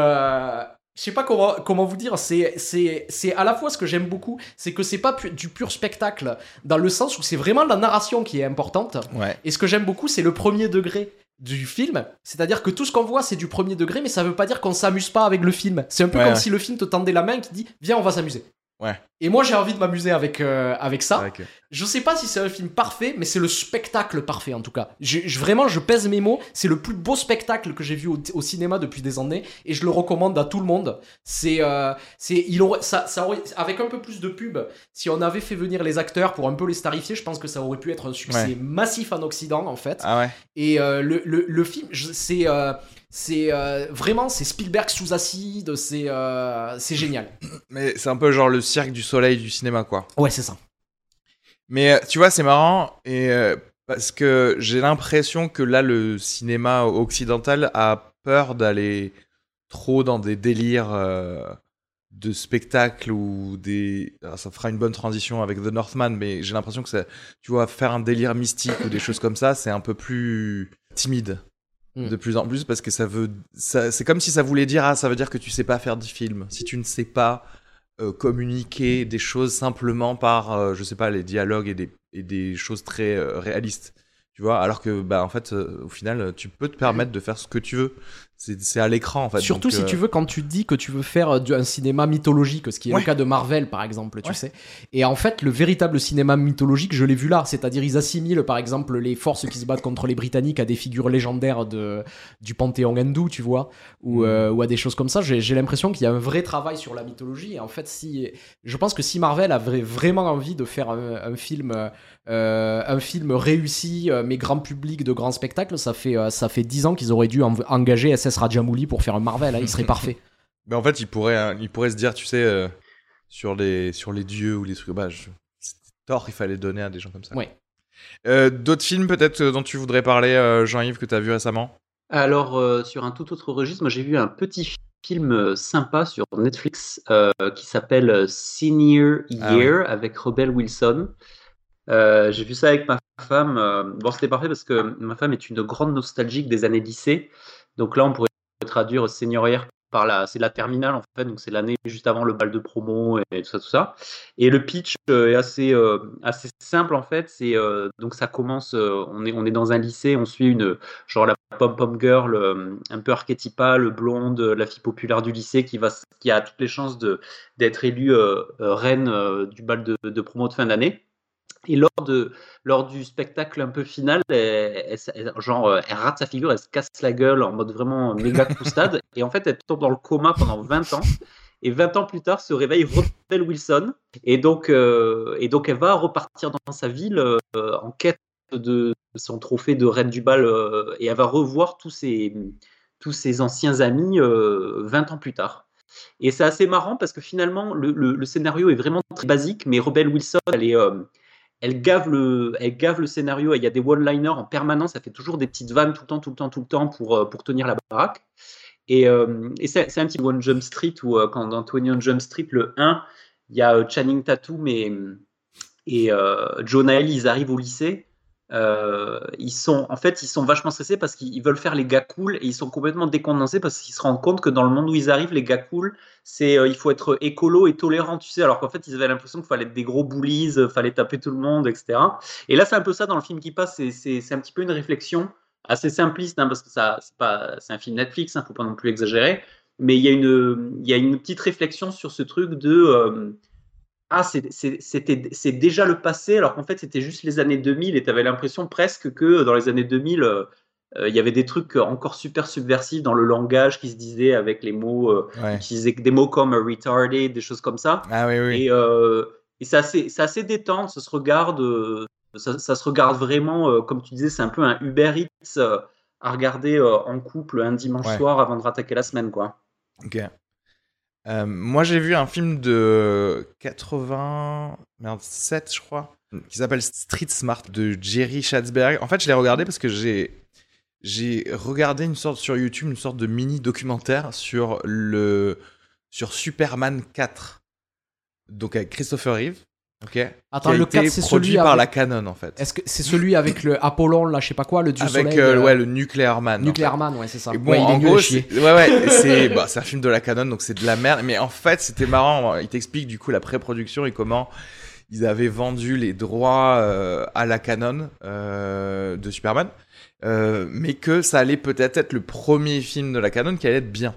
Je sais pas comment, comment vous dire, c'est, c'est, c'est à la fois ce que j'aime beaucoup, c'est que c'est pas pu- du pur spectacle, dans le sens où c'est vraiment la narration qui est importante. Ouais. Et ce que j'aime beaucoup, c'est le premier degré du film. C'est-à-dire que tout ce qu'on voit, c'est du premier degré, mais ça veut pas dire qu'on s'amuse pas avec le film. C'est un peu Ouais, comme ouais. si le film te tendait la main et qui dit Viens, on va s'amuser. Ouais. Et moi, j'ai envie de m'amuser avec, euh, avec ça. Avec- Je sais pas si c'est un film parfait, mais c'est le spectacle parfait en tout cas. Je, je- vraiment, je pèse mes mots. C'est le plus beau spectacle que j'ai vu au, au cinéma depuis des années et je le recommande à tout le monde. C'est, euh, c'est, il aurait, ça, ça aurait, avec un peu plus de pub, si on avait fait venir les acteurs pour un peu les starifier, je pense que ça aurait pu être un succès Ouais. massif en Occident en fait. Ah ouais. Et euh, le, le, le film, c'est c'est euh, vraiment c'est Spielberg sous acide, c'est euh, c'est génial. Mais c'est un peu genre le cirque du soleil du cinéma, quoi. Ouais, c'est ça. Mais euh, tu vois, c'est marrant et euh, parce que j'ai l'impression que là, le cinéma occidental a peur d'aller trop dans des délires de spectacle ou des. Alors, ça fera une bonne transition avec The Northman, mais j'ai l'impression que ça, tu vois, faire un délire mystique ou des choses comme ça, c'est un peu plus timide. Mm. De plus en plus, parce que ça veut. Ça, c'est comme si ça voulait dire Ah, ça veut dire que tu sais pas faire du film. Si tu ne sais pas euh, communiquer des choses simplement par, euh, je sais pas, les dialogues et des, et des choses très euh, réalistes. Tu vois, alors que, bah, en fait, euh, au final, tu peux te permettre de faire ce que tu veux. C'est à l'écran, en fait. Surtout Donc, si euh, tu veux, quand tu dis que tu veux faire euh, du- un cinéma mythologique, ce qui est Ouais. le cas de Marvel par exemple, tu Ouais. sais. Et en fait, le véritable cinéma mythologique, je l'ai vu là. C'est-à-dire, ils assimilent par exemple les forces qui se battent contre les Britanniques à des figures légendaires de, du panthéon hindou, tu vois, ou, Mm. euh, ou à des choses comme ça. J'ai j'ai l'impression qu'il y a un vrai travail sur la mythologie. Et en fait, si, je pense que si Marvel avait vraiment envie de faire un, un film. Euh, un film réussi, euh, mais grand public de grand spectacle, ça fait euh, ça fait dix ans qu'ils auraient dû en- engager SS Rajamouli pour faire un Marvel, hein, il serait parfait. Mais en fait, il pourrait, hein, il pourrait se dire, tu sais, euh, sur, les, sur les dieux ou les trucs, bah, je- tort, il fallait donner à des gens comme ça. Ouais. Euh, D'autres films, peut-être, dont tu voudrais parler, euh, Jean-Yves, que tu as vu récemment? Alors, euh, sur un tout autre registre, moi j'ai vu un petit film sympa sur Netflix euh, qui s'appelle Senior Ah Year avec Rebel Wilson. Euh, j'ai vu ça avec ma femme. euh, bon, c'était parfait parce que ma femme est une grande nostalgique des années lycée. Donc là, on pourrait traduire Year par la, c'est la terminale en fait, donc c'est l'année juste avant le bal de promo et tout ça, tout ça. Et le pitch euh, est assez, simple en fait. Donc ça commence, on est, dans un lycée, on suit une genre la pom pom girl un peu archétypale, blonde, la fille populaire du lycée qui va, qui a toutes les chances d'être élue reine du bal de promo de fin d'année. Et lors, de, lors du spectacle un peu final, elle, genre, euh, elle rate sa figure, elle se casse la gueule en mode vraiment méga croustade. et en fait, elle tombe dans le coma pendant 20 ans. Et 20 ans plus tard, se réveille Rebel Wilson. Et donc, euh, et donc elle va repartir dans sa ville euh, en quête de son trophée de reine du bal. euh, et elle va revoir tous ses, tous ses anciens amis euh, 20 ans plus tard. Et c'est assez marrant parce que finalement, le, le- le scénario est vraiment très basique, mais Rebel Wilson, elle est, euh, elle gave le, elle gave le scénario. Il y a des one-liners en permanence. Ça fait toujours des petites vannes tout le temps, tout le temps, tout le temps pour, euh, pour tenir la baraque. Et, euh, et c'est un petit One Jump Street où, euh, quand dans 21 Jump Street, le 1, il y a euh, Channing Tatum et, et Jonah Hill, ils arrivent au lycée. Euh, ils sont, en fait, ils sont vachement stressés parce qu'ils veulent faire les gars cool et ils sont complètement décondensés parce qu'ils se rendent compte que dans le monde où ils arrivent, les gars cool, c'est euh, il faut être écolo et tolérant, tu sais, alors qu'en fait, ils avaient l'impression qu'il fallait être des gros bullies, euh, fallait taper tout le monde, etc. Et là, c'est un peu ça dans le film qui passe, c'est- un petit peu une réflexion assez simpliste, hein, parce que ça, c'est pas, c'est un film Netflix, hein, faut pas non plus exagérer, mais il y a une, il y a une petite réflexion sur ce truc de euh, ah, c'est- déjà le passé, alors qu'en fait, c'était juste les années 2000 et tu avais l'impression presque que dans les années 2000, euh, euh, il y avait des trucs encore super subversifs dans le langage qui se disaient avec les mots, euh, Ouais. utiliser des mots comme euh, retarded, des choses comme ça. Ah oui, oui. Et, euh, et c'est assez, assez détente, ça se regarde, euh, ça, ça se regarde vraiment, euh, comme tu disais, c'est un peu un Uber Eats euh, à regarder euh, en couple un dimanche Ouais. soir avant de rattaquer la semaine, quoi. Ok. Euh, moi, j'ai vu un film de 87, je crois, qui s'appelle Street Smart de Jerry Schatzberg. En fait, je l'ai regardé parce que j'ai j'ai regardé une sorte sur YouTube, une sorte de mini documentaire sur le sur Superman 4. Donc avec Christopher Reeve. Ok. Attends, le été 4, c'est produit celui par avec- la Canon en fait. Est-ce que c'est celui avec le Apollon, là, je sais pas quoi, le dieu Avec soleil euh, euh, ouais, le Nuclear Man. en fait. Nuclear Man, ouais, c'est ça. Et bon, Ouais, en gros, ouais, ouais, c'est bah, un film de la Canon, donc c'est de la merde. Mais en fait, c'était marrant. Il t'explique du coup la pré-production et comment ils avaient vendu les droits euh, à la Canon euh, de Superman, mais que ça allait peut-être être le premier film de la Canon qui allait être bien.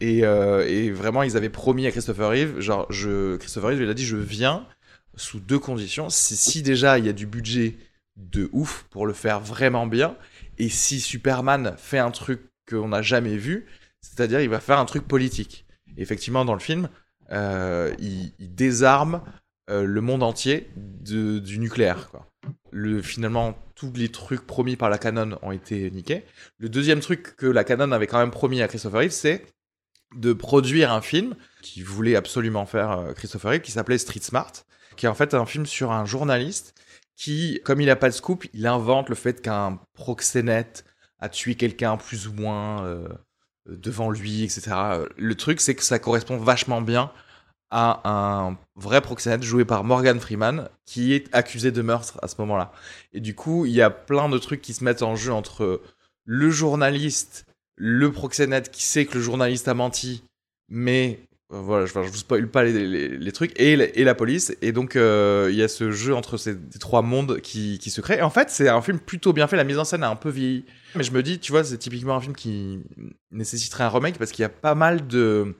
Et, et vraiment, ils avaient promis à Christopher Reeve, genre, je, Christopher Reeve, il a dit, je viens sous deux conditions. C'est si déjà il y a du budget de ouf pour le faire vraiment bien, et si Superman fait un truc qu'on n'a jamais vu, c'est-à-dire il va faire un truc politique. Effectivement, dans le film, euh, il, désarme euh, le monde entier du nucléaire. Le, finalement, tous les trucs promis par la Canon ont été niqués. Le deuxième truc que la Canon avait quand même promis à Christopher Reeve, c'est de produire un film qui voulait absolument faire euh, Christopher Reeve, qui s'appelait Street Smart, qui est en fait un film sur un journaliste qui, comme il n'a pas de scoop, il invente le fait qu'un proxénète a tué quelqu'un plus ou moins euh, devant lui, etc. Le truc, c'est que ça correspond vachement bien à un vrai proxénète joué par Morgan Freeman qui est accusé de meurtre à ce moment-là. Et du coup, il y a plein de trucs qui se mettent en jeu entre le journaliste, le proxénète qui sait que le journaliste a menti, mais voilà, je, je vous spoil pas les, les- trucs, et, et la police. Et donc, euh, il y a ce jeu entre ces, trois mondes qui, qui se crée. Et en fait, c'est un film plutôt bien fait. La mise en scène a un peu vieilli. Mais je me dis, tu vois, c'est typiquement un film qui nécessiterait un remake parce qu'il y a pas mal de,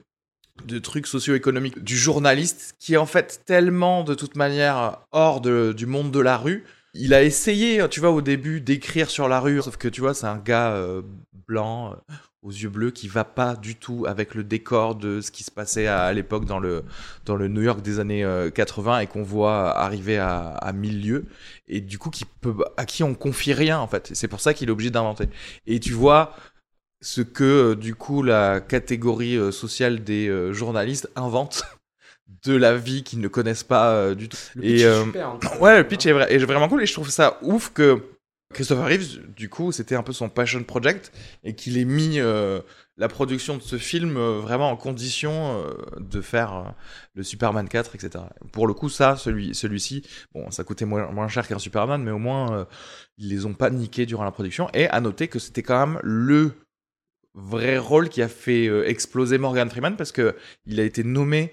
de trucs socio-économiques du journaliste qui est en fait tellement, de toute manière, hors de- du monde de la rue. Il a essayé, tu vois, au début, d'écrire sur la rue, sauf que, tu vois, c'est un gars euh, blanc, euh, aux yeux bleus, qui va pas du tout avec le décor de ce qui se passait à, à l'époque dans le, dans le New York des années euh, 80 et qu'on voit arriver à, à mille lieues. Et du coup, qui peut, à qui on confie rien, en fait. C'est pour ça qu'il est obligé d'inventer. Et tu vois ce que, euh, du coup, la catégorie euh, sociale des euh, journalistes invente de la vie qu'ils ne connaissent pas euh, du tout. Le Et, pitch est euh, super, hein. Ouais, le pitch est, vrai- est vraiment cool et je trouve ça ouf que Christopher Reeves, du coup, c'était un peu son passion project et qu'il ait mis euh, la production de ce film euh, vraiment en condition euh, de faire le Superman 4, etc. Pour le coup, ça, celui, celui-ci, bon, ça coûtait moins, moins cher qu'un Superman, mais au moins, ils les ont pas niqués durant la production. Et à noter que c'était quand même le vrai rôle qui a fait exploser Morgan Freeman parce que il a été nommé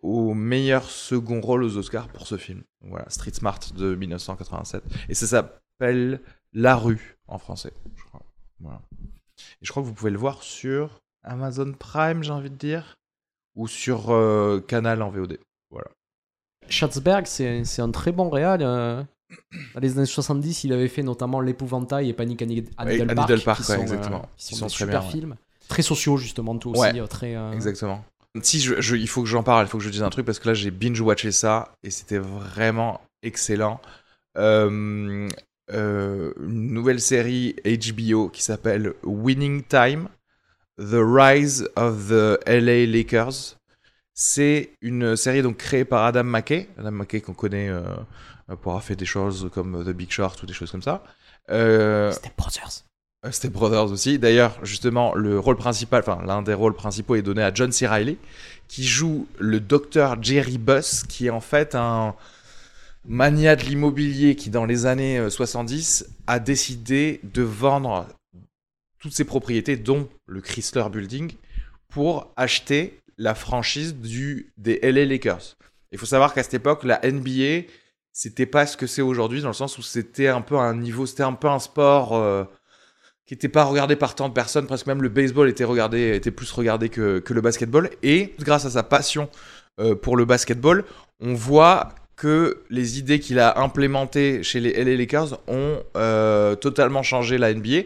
au meilleur second rôle aux Oscars pour ce film. Voilà, Street Smart de 1987. Et ça s'appelle La rue en français, je crois. Voilà. Et je crois que vous pouvez le voir sur Amazon Prime, j'ai envie de dire, ou sur euh, Canal en VOD. Schatzberg, c'est un très bon réal. euh. Dans les années 70, il avait fait notamment L'Épouvantail et Panic à Needle Park, Needle Park, qui ouais, sont, euh, exactement. Qui sont, sont des très super bien, ouais. films. Très sociaux, justement, tout aussi. Ouais. euh, très, euh, Exactement. Si, je, je- il faut que j'en parle, il faut que je dise un truc parce que là j'ai binge-watché ça et c'était vraiment excellent. Euh, euh, une nouvelle série HBO qui s'appelle Winning Time, The Rise of the LA Lakers. C'est une série donc créée par Adam McKay. Adam McKay qu'on connaît euh, pour avoir fait des choses comme The Big Short ou des choses comme ça. Euh, C'était Brothers. Step Brothers aussi. D'ailleurs, justement, le rôle principal, enfin l'un des rôles principaux est donné à John C. Reilly, qui joue le docteur Jerry Buss, qui est en fait un mania de l'immobilier qui, dans les années euh, 70, a décidé de vendre toutes ses propriétés, dont le Chrysler Building, pour acheter la franchise du, des LA Lakers. Il faut savoir qu'à cette époque, la NBA, c'était pas ce que c'est aujourd'hui, dans le sens où c'était un peu un niveau, c'était un peu un sport euh, qui n'était pas regardé par tant de personnes, presque même le baseball était regardé, était plus regardé que, que le basketball. Et grâce à sa passion euh, pour le basketball, on voit que les idées qu'il a implémentées chez les LA Lakers ont euh, totalement changé la NBA.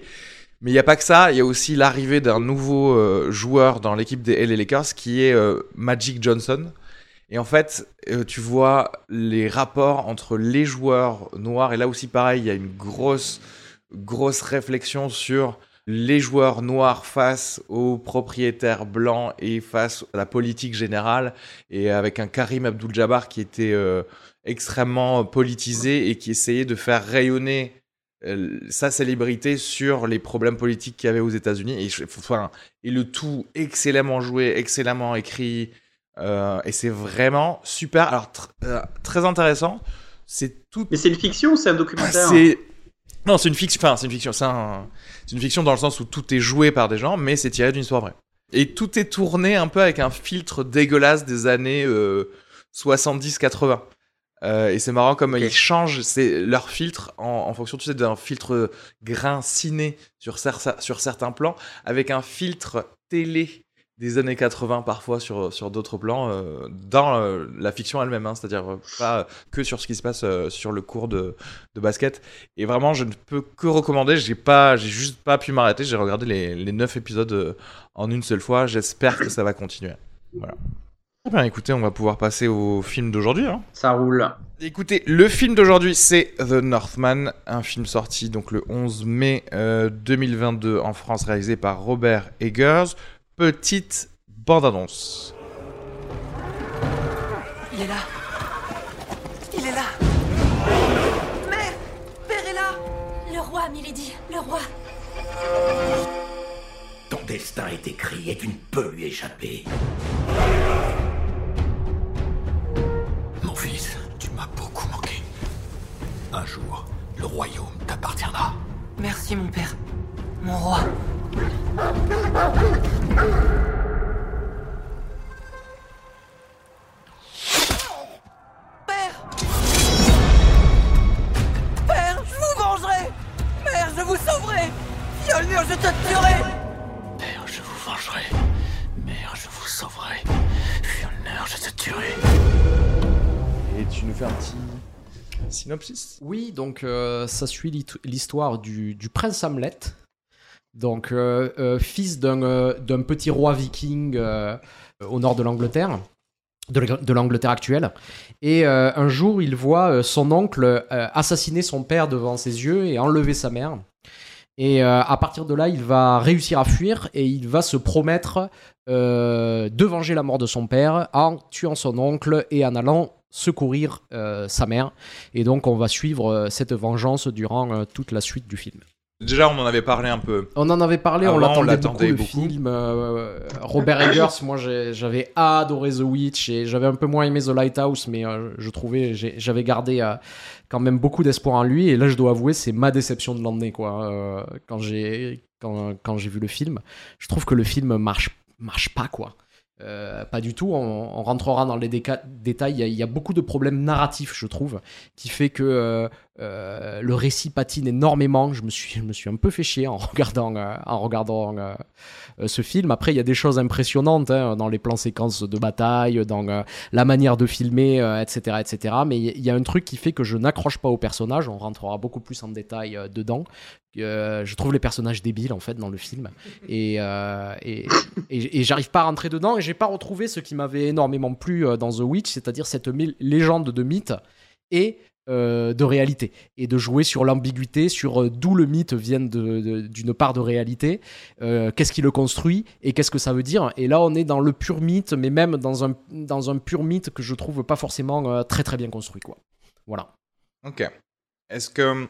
Mais il n'y a pas que ça, il y a aussi l'arrivée d'un nouveau euh, joueur dans l'équipe des LA Lakers qui est euh, Magic Johnson. Et en fait, tu vois les rapports entre les joueurs noirs, et là aussi pareil, il y a une grosse grosse réflexion sur les joueurs noirs face aux propriétaires blancs et face à la politique générale, et avec un Karim Abdul-Jabbar qui était extrêmement politisé et qui essayait de faire rayonner euh, sa célébrité sur les problèmes politiques qu'il y avait aux États-Unis. Et, enfin, et le tout excellemment joué, excellemment écrit, euh, et c'est vraiment super. Alors, très intéressant. C'est tout. Mais c'est une fiction ou c'est un documentaire C'est non, c'est une fiction. Enfin, c'est une fiction. C'est une fiction dans le sens où tout est joué par des gens, mais c'est tiré d'une histoire vraie. Et tout est tourné un peu avec un filtre dégueulasse des années 70-80. Euh, et c'est marrant comme ils changent leur filtre en, fonction tu sais, d'un filtre grain ciné sur, sur certains plans, avec un filtre télé des années 80 parfois sur, sur d'autres plans euh, dans euh, la fiction elle-même, hein, c'est-à-dire pas que sur ce qui se passe sur le cours de, de, basket. Et vraiment, je ne peux que recommander. J'ai pas, j'ai juste pas pu m'arrêter. J'ai regardé les, les 9 épisodes en une seule fois. J'espère que ça va continuer. Voilà. Eh bien, écoutez, on va pouvoir passer au film d'aujourd'hui. Hein. Ça roule. Écoutez, le film d'aujourd'hui, c'est The Northman, un film sorti donc le 11 mai 2022 en France, réalisé par Robert Eggers petite bande-annonce. Il est là. Il est là. Mère Père est là Le roi, Milady, le roi. Ton destin est écrit et tu ne peux lui échapper. Un jour, le royaume t'appartiendra. Merci, mon père. Mon roi. Oui, donc euh, ça suit l'histoire du, prince Hamlet, donc euh, euh, fils d'un petit roi viking au nord de l'Angleterre de l'Angleterre actuelle. Et un jour, il voit son oncle assassiner son père devant ses yeux et enlever sa mère. Et à partir de là, il va réussir à fuir et il va se promettre de venger la mort de son père en tuant son oncle et en allant secourir sa mère. Et donc, on va suivre cette vengeance durant toute la suite du film. Déjà, on en avait parlé un peu. On en avait parlé, on l'attendait beaucoup, le film. Euh, Robert Eggers, moi j'avais adoré The Witch et j'avais un peu moins aimé The Lighthouse, mais euh, je trouvais, j'avais gardé euh, quand même beaucoup d'espoir en lui. Et là, je dois avouer, c'est ma déception de l'année, quoi. quand j'ai quand, quand j'ai vu le film, je trouve que le film marche marche pas, quoi. Euh, pas du tout, on, rentrera dans les détails. Il y, a, beaucoup de problèmes narratifs, je trouve, qui fait que euh, euh, le récit patine énormément. Je me suis, je me suis un peu fait chier en regardant, en regardant ce film. Après, il y a des choses impressionnantes hein, dans les plans séquences de bataille, dans la manière de filmer, etc., etc. Mais il y a un truc qui fait que je n'accroche pas au personnage. On rentrera beaucoup plus en détail dedans. Euh, je trouve les personnages débiles en fait dans le film et, euh, et, et, j'arrive pas à rentrer dedans et j'ai pas retrouvé ce qui m'avait énormément plu euh, dans The Witch, c'est-à-dire cette légende de mythe et de réalité et de jouer sur l'ambiguïté, sur d'où le mythe vient d'une part de réalité, qu'est-ce qui le construit et qu'est-ce que ça veut dire. Et là, on est dans le pur mythe, mais même dans un, dans un pur mythe que je trouve pas forcément très très bien construit. Quoi. Voilà. Ok. Est-ce que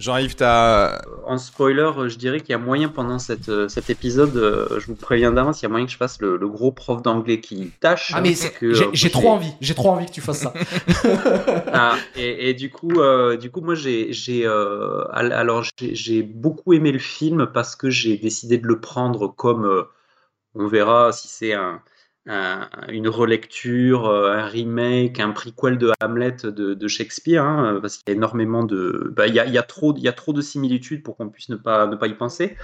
Jean-Yves, t'as. En spoiler, je dirais qu'il y a moyen pendant cette, euh, cet épisode, euh, je vous préviens d'avance, il y a moyen que je fasse le, gros prof d'anglais qui tâche. Ah, mais j'ai trop envie, j'ai trop envie que tu fasses ça. ah, et, du coup, euh, du coup moi, j'ai alors j'ai beaucoup aimé le film parce que j'ai décidé de le prendre comme. on verra si c'est un une relecture, euh, un remake, un prequel de Hamlet de, Shakespeare, hein, parce qu'il y a énormément de, bah, il y, a, trop, il y a trop de similitudes pour qu'on puisse ne pas, ne pas y penser.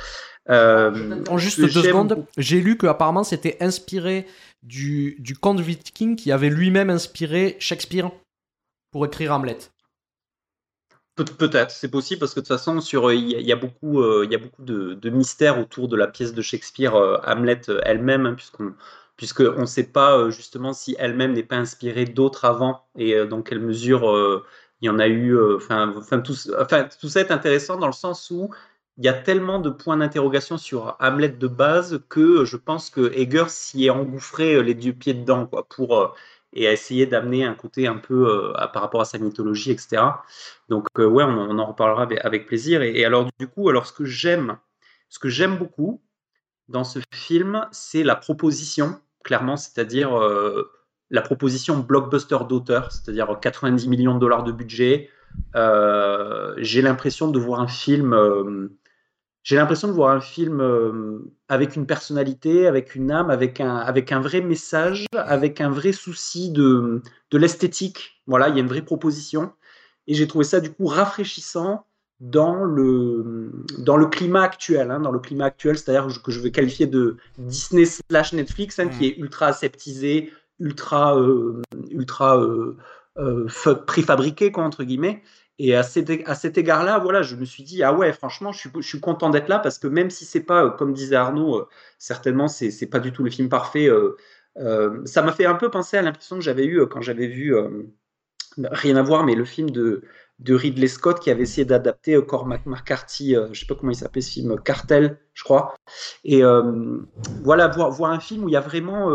Euh, en juste deux secondes, j'ai lu que apparemment c'était inspiré du, du conte viking qui avait lui-même inspiré Shakespeare pour écrire Hamlet. Peut-être, c'est possible parce que de toute façon, sur il y, a beaucoup, il y a beaucoup euh, de, mystères autour de la pièce de Shakespeare, Hamlet elle-même, hein, puisqu'on puisqu'on ne sait pas euh, justement si elle-même n'est pas inspirée d'autres avant et euh, dans quelle mesure euh, Il y en a eu, euh, enfin, tout, ça est intéressant dans le sens où il y a tellement de points d'interrogation sur Hamlet de base que je pense que Eggers s'y est engouffré les deux pieds dedans, quoi, pour et à essayer d'amener un côté un peu par rapport à sa mythologie, etc. Donc ouais, on, en reparlera avec, avec plaisir. Et, et, alors du coup, alors ce que j'aime, ce que j'aime beaucoup dans ce film, c'est la proposition, clairement, c'est-à-dire la proposition blockbuster d'auteur, c'est-à-dire 90 millions de dollars de budget. Euh, j'ai l'impression de voir un film. Euh, j'ai l'impression de voir un film euh, avec une personnalité, avec une âme, avec un, avec un vrai message, avec un vrai souci de, de l'esthétique. Voilà, il y a une vraie proposition. Et j'ai trouvé ça du coup rafraîchissant dans le, dans le climat actuel, hein, dans le climat actuel, c'est-à-dire que je vais qualifier de Disney slash Netflix, hein, qui mm. est ultra aseptisé, ultra, euh, ultra euh, euh, préfabriqué, quoi, entre guillemets. Et à cet, à cet égard-là, voilà, je me suis dit, ah ouais, franchement, je suis, je suis content d'être là parce que même si c'est pas, comme disait Arnaud, certainement, c'est, c'est pas du tout le film parfait. ça m'a fait un peu penser à l'impression que j'avais eu quand j'avais vu, rien à voir, mais le film de, de Ridley Scott qui avait essayé d'adapter euh, Cormac McCarthy, euh, je sais pas comment il s'appelait ce film, Cartel, je crois. Et euh, voilà, voir, un film où il y a vraiment,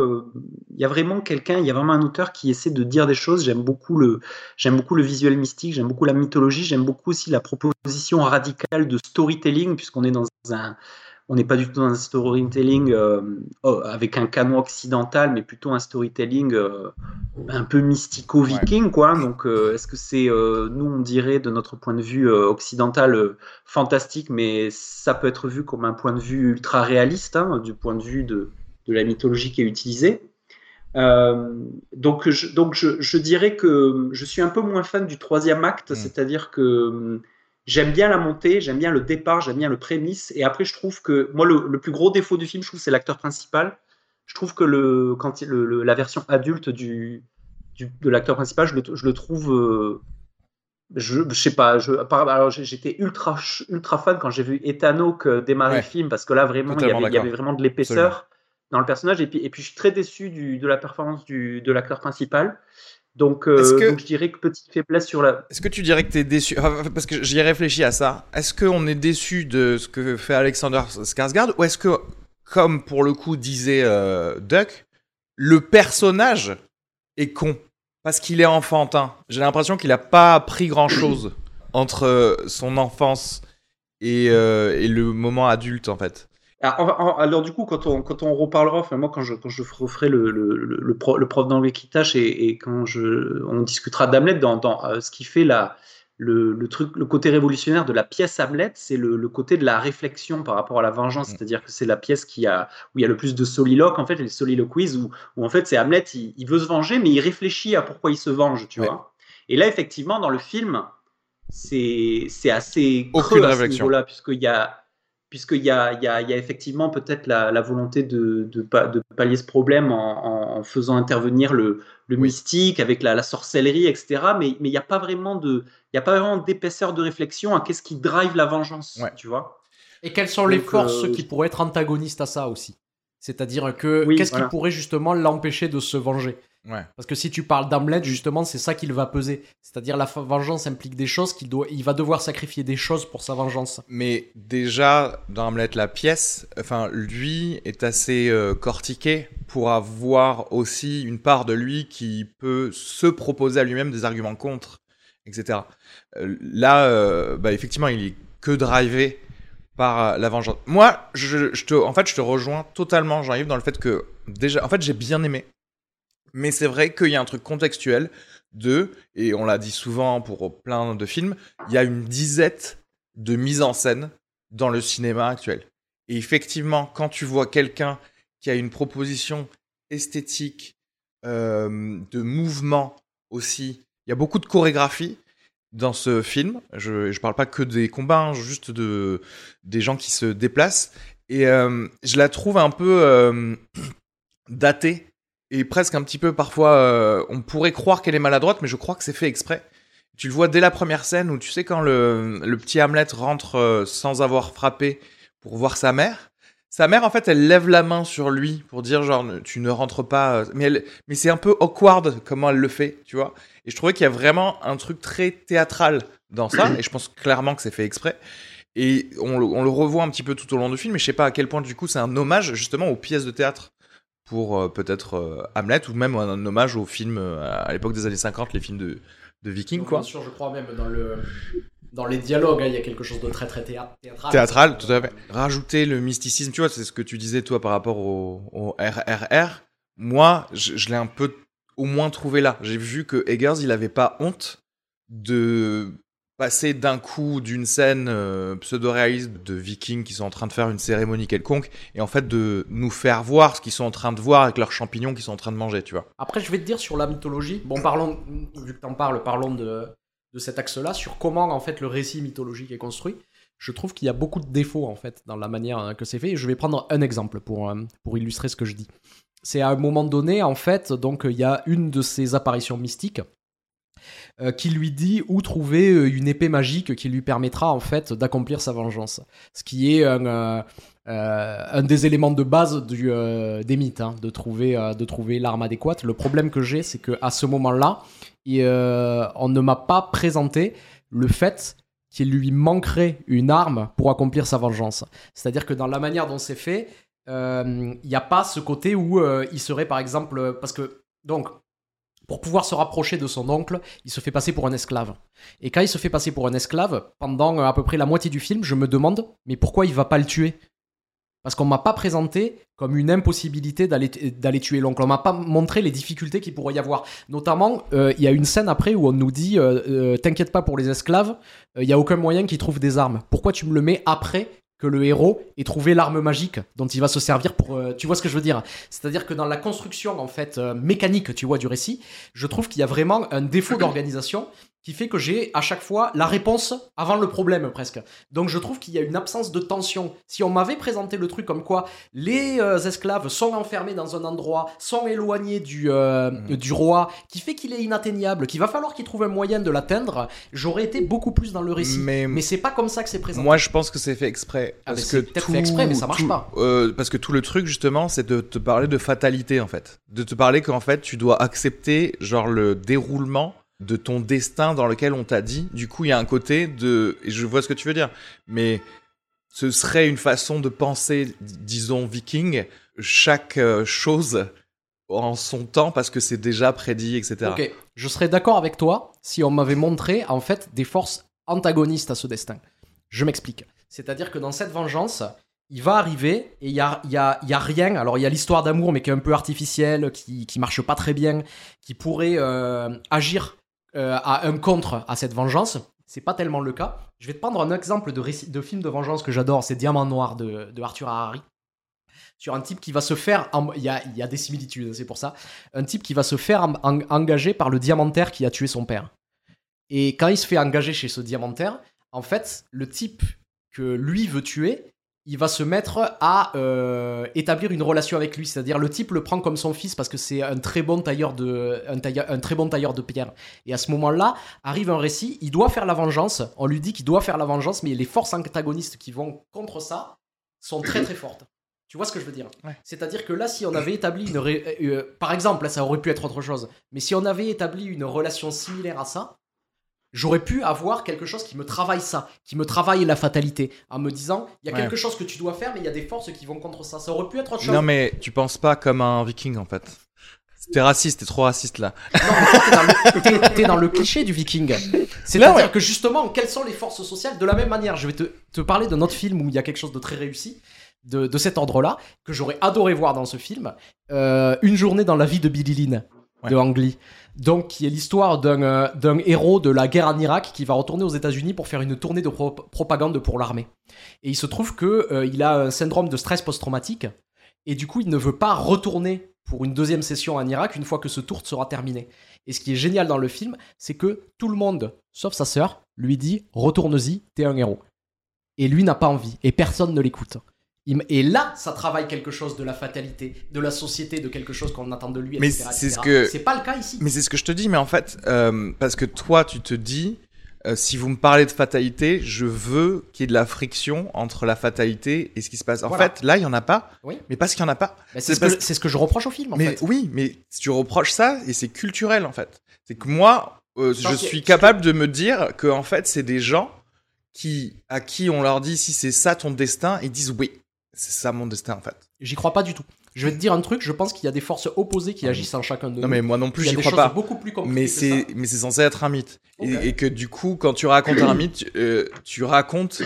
vraiment quelqu'un, il y a vraiment un auteur qui essaie de dire des choses. J'aime beaucoup j'aime beaucoup le visuel mystique, j'aime beaucoup la mythologie, j'aime beaucoup aussi la proposition radicale de storytelling puisqu'on est dans un on n'est pas du tout dans un storytelling euh, oh, avec un canon occidental, mais plutôt un storytelling euh, un peu mystico-viking, quoi. Donc, euh, est-ce que c'est, nous, on dirait, de notre point de vue occidental, fantastique, mais ça peut être vu comme un point de vue ultra réaliste, hein, du point de vue de, de, la mythologie qui est utilisée. donc, je, donc je, je, dirais que je suis un peu moins fan du troisième acte, hmm. c'est-à-dire que j'aime bien la montée, j'aime bien le départ, j'aime bien le prémisse. Et après, je trouve que moi, le, plus gros défaut du film, je trouve, c'est l'acteur principal. Je trouve que le, quand le, la version adulte du, de l'acteur principal, je le, je le trouve. Euh, je, je, sais pas, je, alors j'étais ultra, ultra fan quand j'ai vu Ethan démarrer le film parce que là vraiment il y, avait, il y, avait, vraiment de l'épaisseur dans le personnage et puis, et puis je suis très déçu du, de la performance du, de l'acteur principal. Donc, euh, donc, je dirais que petite faiblesse sur la. Est-ce que tu dirais que tu es déçu Parce que j'y ai réfléchi à ça. Est-ce qu'on est déçu de ce que fait Alexander Skarsgård ou est-ce que, comme pour le coup disait euh, Duck, le personnage est con? Parce qu'il est enfantin J'ai l'impression qu'il n'a pas appris grand-chose entre son enfance et, euh, et le moment adulte en fait. Alors, du coup, quand on, quand on reparlera, enfin moi quand je, quand je referai le, le, le, prof, d'anglais qui tâche et, et, quand je, on discutera d'Hamlet dans, dans euh, ce qui fait la, le, le, truc, le côté révolutionnaire de la pièce Hamlet, c'est le, le, côté de la réflexion par rapport à la vengeance, mm. c'est-à-dire que c'est la pièce qui a, où il y a le plus de soliloques, en fait, les soliloquies, où, où en fait c'est Hamlet, il, veut se venger, mais il réfléchit à pourquoi il se venge, tu vois. Et là, effectivement, dans le film, c'est assez creux Aucune à réflexion. ce niveau-là, puisqu'il y a puisqu'il y a, il y, a, il y a effectivement peut-être la, la, volonté de, de, de, pallier ce problème en, en faisant intervenir le, le mystique avec la, la, sorcellerie, etc. Mais, mais il n'y a pas vraiment de, il y a pas vraiment d'épaisseur de réflexion à qu'est-ce qui drive la vengeance, ouais. tu vois. Et quelles sont les forces euh... qui pourraient être antagonistes à ça aussi? C'est-à-dire que oui, qu'est-ce voilà. qui pourrait justement l'empêcher de se venger? Ouais. Parce que si tu parles d'Hamlet, justement, c'est ça qu'il va peser. C'est-à-dire la vengeance implique des choses qu'il doit, il va devoir sacrifier des choses pour sa vengeance. Mais déjà dans Hamlet la pièce, enfin lui est assez euh, cortiqué pour avoir aussi une part de lui qui peut se proposer à lui-même des arguments contre, etc. Euh, là, euh, bah, effectivement, il est que drivé par la vengeance. Moi, je, je te, en fait, je te rejoins totalement, j'arrive dans le fait que déjà, en fait, j'ai bien aimé mais c'est vrai qu'il y a un truc contextuel de, et on l'a dit souvent pour plein de films, il y a une disette de mise en scène dans le cinéma actuel. Et effectivement, quand tu vois quelqu'un qui a une proposition esthétique, euh, de mouvement aussi, il y a beaucoup de chorégraphie dans ce film. Je ne parle pas que des combats, hein, juste de, des gens qui se déplacent. Et euh, je la trouve un peu euh, datée et presque un petit peu parfois, euh, on pourrait croire qu'elle est maladroite, mais je crois que c'est fait exprès. Tu le vois dès la première scène où tu sais quand le, petit Hamlet rentre euh, sans avoir frappé pour voir sa mère, sa mère, en fait, elle lève la main sur lui pour dire genre tu ne rentres pas. euh, Mais, elle- mais c'est un peu awkward comment elle le fait, tu vois. Et je trouvais qu'il y a vraiment un truc très théâtral dans ça. et je pense clairement que c'est fait exprès. Et on, le- on le revoit un petit peu tout au long du film. Et je sais pas à quel point du coup c'est un hommage justement aux pièces de théâtre pour euh, peut-être euh, Hamlet ou même un, hommage aux films euh, à l'époque des années 50, les films de, de Vikings quoi. Bien sûr, je crois même dans le dans les dialogues, hein, il y a quelque chose de très très théâ- théâtral. Théâtral, tout à fait. Rajouter le mysticisme, tu vois, c'est ce que tu disais toi par rapport au, au RRR. Moi, je, je l'ai un peu au moins trouvé là. J'ai vu que Eggers, il avait pas honte de passer d'un coup d'une scène euh, pseudo-réaliste de vikings qui sont en train de faire une cérémonie quelconque et en fait de nous faire voir ce qu'ils sont en train de voir avec leurs champignons qu'ils sont en train de manger, tu vois. Après, je vais te dire sur la mythologie. Bon, parlons, vu que t'en parles, parlons de, de cet axe-là, sur comment en fait le récit mythologique est construit. Je trouve qu'il y a beaucoup de défauts en fait dans la manière euh, que c'est fait. Je vais prendre un exemple pour, euh, pour illustrer ce que je dis. C'est à un moment donné, en fait, donc il y a une de ces apparitions mystiques euh, qui lui dit où trouver euh, une épée magique qui lui permettra en fait d'accomplir sa vengeance. Ce qui est un, euh, des éléments de base des mythes, hein, de trouver, trouver l'arme adéquate. Le problème que j'ai, c'est que à ce moment-là, on ne m'a pas présenté le fait qu'il lui manquerait une arme pour accomplir sa vengeance. C'est-à-dire que dans la manière dont c'est fait, il n'y a pas ce côté où il serait par exemple parce que donc pour pouvoir se rapprocher de son oncle, il se fait passer pour un esclave. Et quand il se fait passer pour un esclave, pendant euh, à peu près la moitié du film, je me demande mais pourquoi il va pas le tuer? Parce qu'on m'a pas présenté comme une impossibilité d'aller tuer l'oncle. On m'a pas montré les difficultés qu'il pourrait y avoir. Notamment, euh, il y a une scène après où on nous dit euh, t'inquiète pas pour les esclaves, il y a aucun moyen qu'ils trouvent des armes. Pourquoi tu me le mets après que le héros ait trouvé l'arme magique dont il va se servir pour euh, tu vois ce que je veux dire? C'est-à-dire que dans la construction en fait euh, mécanique tu vois du récit je trouve qu'il y a vraiment un défaut d'organisation qui fait que j'ai à chaque fois la réponse avant le problème presque. Donc je trouve qu'il y a une absence de tension. Si on m'avait présenté le truc comme quoi les euh, esclaves sont enfermés dans un endroit, sont éloignés du, euh, du roi, qui fait qu'il est inatteignable, qu'il va falloir qu'il trouve un moyen de l'atteindre, j'aurais été beaucoup plus dans le récit. Mais- Mais, c'est pas comme ça que c'est présenté. Moi, je pense que c'est fait exprès. Ah, Parce que tout, fait exprès, mais ça marche tout- pas. euh, parce que tout le truc, justement, c'est de te parler de fatalité, en fait. De te parler qu'en fait, tu dois accepter, genre, le déroulement de ton destin dans lequel on t'a dit. Du coup, il y a un côté de. Et je vois ce que tu veux dire. Mais ce serait une façon de penser, disons, viking, chaque euh, chose en son temps parce que c'est déjà prédit, etc. Ok, je serais d'accord avec toi si on m'avait montré en fait des forces antagonistes à ce destin. Je m'explique. C'est-à-dire que dans cette vengeance, il va arriver et il y a, rien. Alors il y a l'histoire d'amour, mais qui est un peu artificielle, qui, qui marche pas très bien, qui pourrait euh, agir euh, à un contre à cette vengeance. C'est pas tellement le cas. Je vais te prendre un exemple de, de film de vengeance que j'adore, c'est Diamant Noir de, Arthur Harari. Sur un type qui va se faire. Il y a, y a des similitudes, c'est pour ça un type qui va se faire en- en- engager par le diamantaire qui a tué son père. Et quand il se fait engager chez ce diamantaire, en fait, le type que lui veut tuer, il va se mettre à euh, établir une relation avec lui. C'est-à-dire le type le prend comme son fils parce que c'est un très bon tailleur de un, tailleur- un très bon tailleur de pierre. Et à ce moment-là, arrive un récit. Il doit faire la vengeance. On lui dit qu'il doit faire la vengeance, mais les forces antagonistes qui vont contre ça sont très très fortes. Tu vois ce que je veux dire? Ouais. C'est-à-dire que là, si on avait établi une... ré- euh, par exemple, là, ça aurait pu être autre chose, mais si on avait établi une relation similaire à ça, j'aurais pu avoir quelque chose qui me travaille ça, qui me travaille la fatalité, en me disant, il y a Ouais. quelque chose que tu dois faire, mais il y a des forces qui vont contre ça. Ça aurait pu être autre chose. Non, mais tu penses pas comme un viking, en fait. T'es raciste, t'es trop raciste là. Non, mais t'es dans, le- t'es- t'es dans le cliché du viking. C'est-à-dire ouais. que justement, quelles sont les forces sociales De la même manière, je vais te, te parler d'un autre film où il y a quelque chose de très réussi, de, de cet ordre-là, que j'aurais adoré voir dans ce film. Euh, Une journée dans la vie de Billy Lynn, de. Ang. Donc, qui est l'histoire d'un euh, d'un héros de la guerre en Irak qui va retourner aux États-Unis pour faire une tournée de pro- propagande pour l'armée. Et il se trouve que euh, il a un syndrome de stress post-traumatique et du coup, il ne veut pas retourner pour une deuxième session en Irak une fois que ce tour sera terminé. Et ce qui est génial dans le film, c'est que tout le monde, sauf sa sœur, lui dit retourne-y, t'es un héros. Et lui n'a pas envie, et personne ne l'écoute. Et là, ça travaille quelque chose de la fatalité, de la société, de quelque chose qu'on attend de lui, Mais c'est ce que- C'est pas le cas ici. Mais c'est ce que je te dis, mais en fait, euh, parce que toi, tu te dis, euh, si vous me parlez de fatalité, je veux qu'il y ait de la friction entre la fatalité et ce qui se passe. En Voilà. fait, là, il y en a pas. Oui. Mais parce qu'il y en a pas. C'est ce, parce- que- c'est ce que je reproche au film, en mais fait. oui, mais tu reproches ça et c'est culturel en fait. C'est que moi, euh, je suis capable de me dire que en fait, c'est des gens qui à qui on leur dit si c'est ça ton destin, ils disent oui, c'est ça mon destin en fait. J'y crois pas du tout. Je vais te dire un truc, je pense qu'il y a des forces opposées qui agissent en chacun de Non nous. mais moi non plus, j'y crois pas. beaucoup plus Mais c'est mais c'est censé être un mythe et, que du coup, quand tu racontes un mythe, euh, tu racontes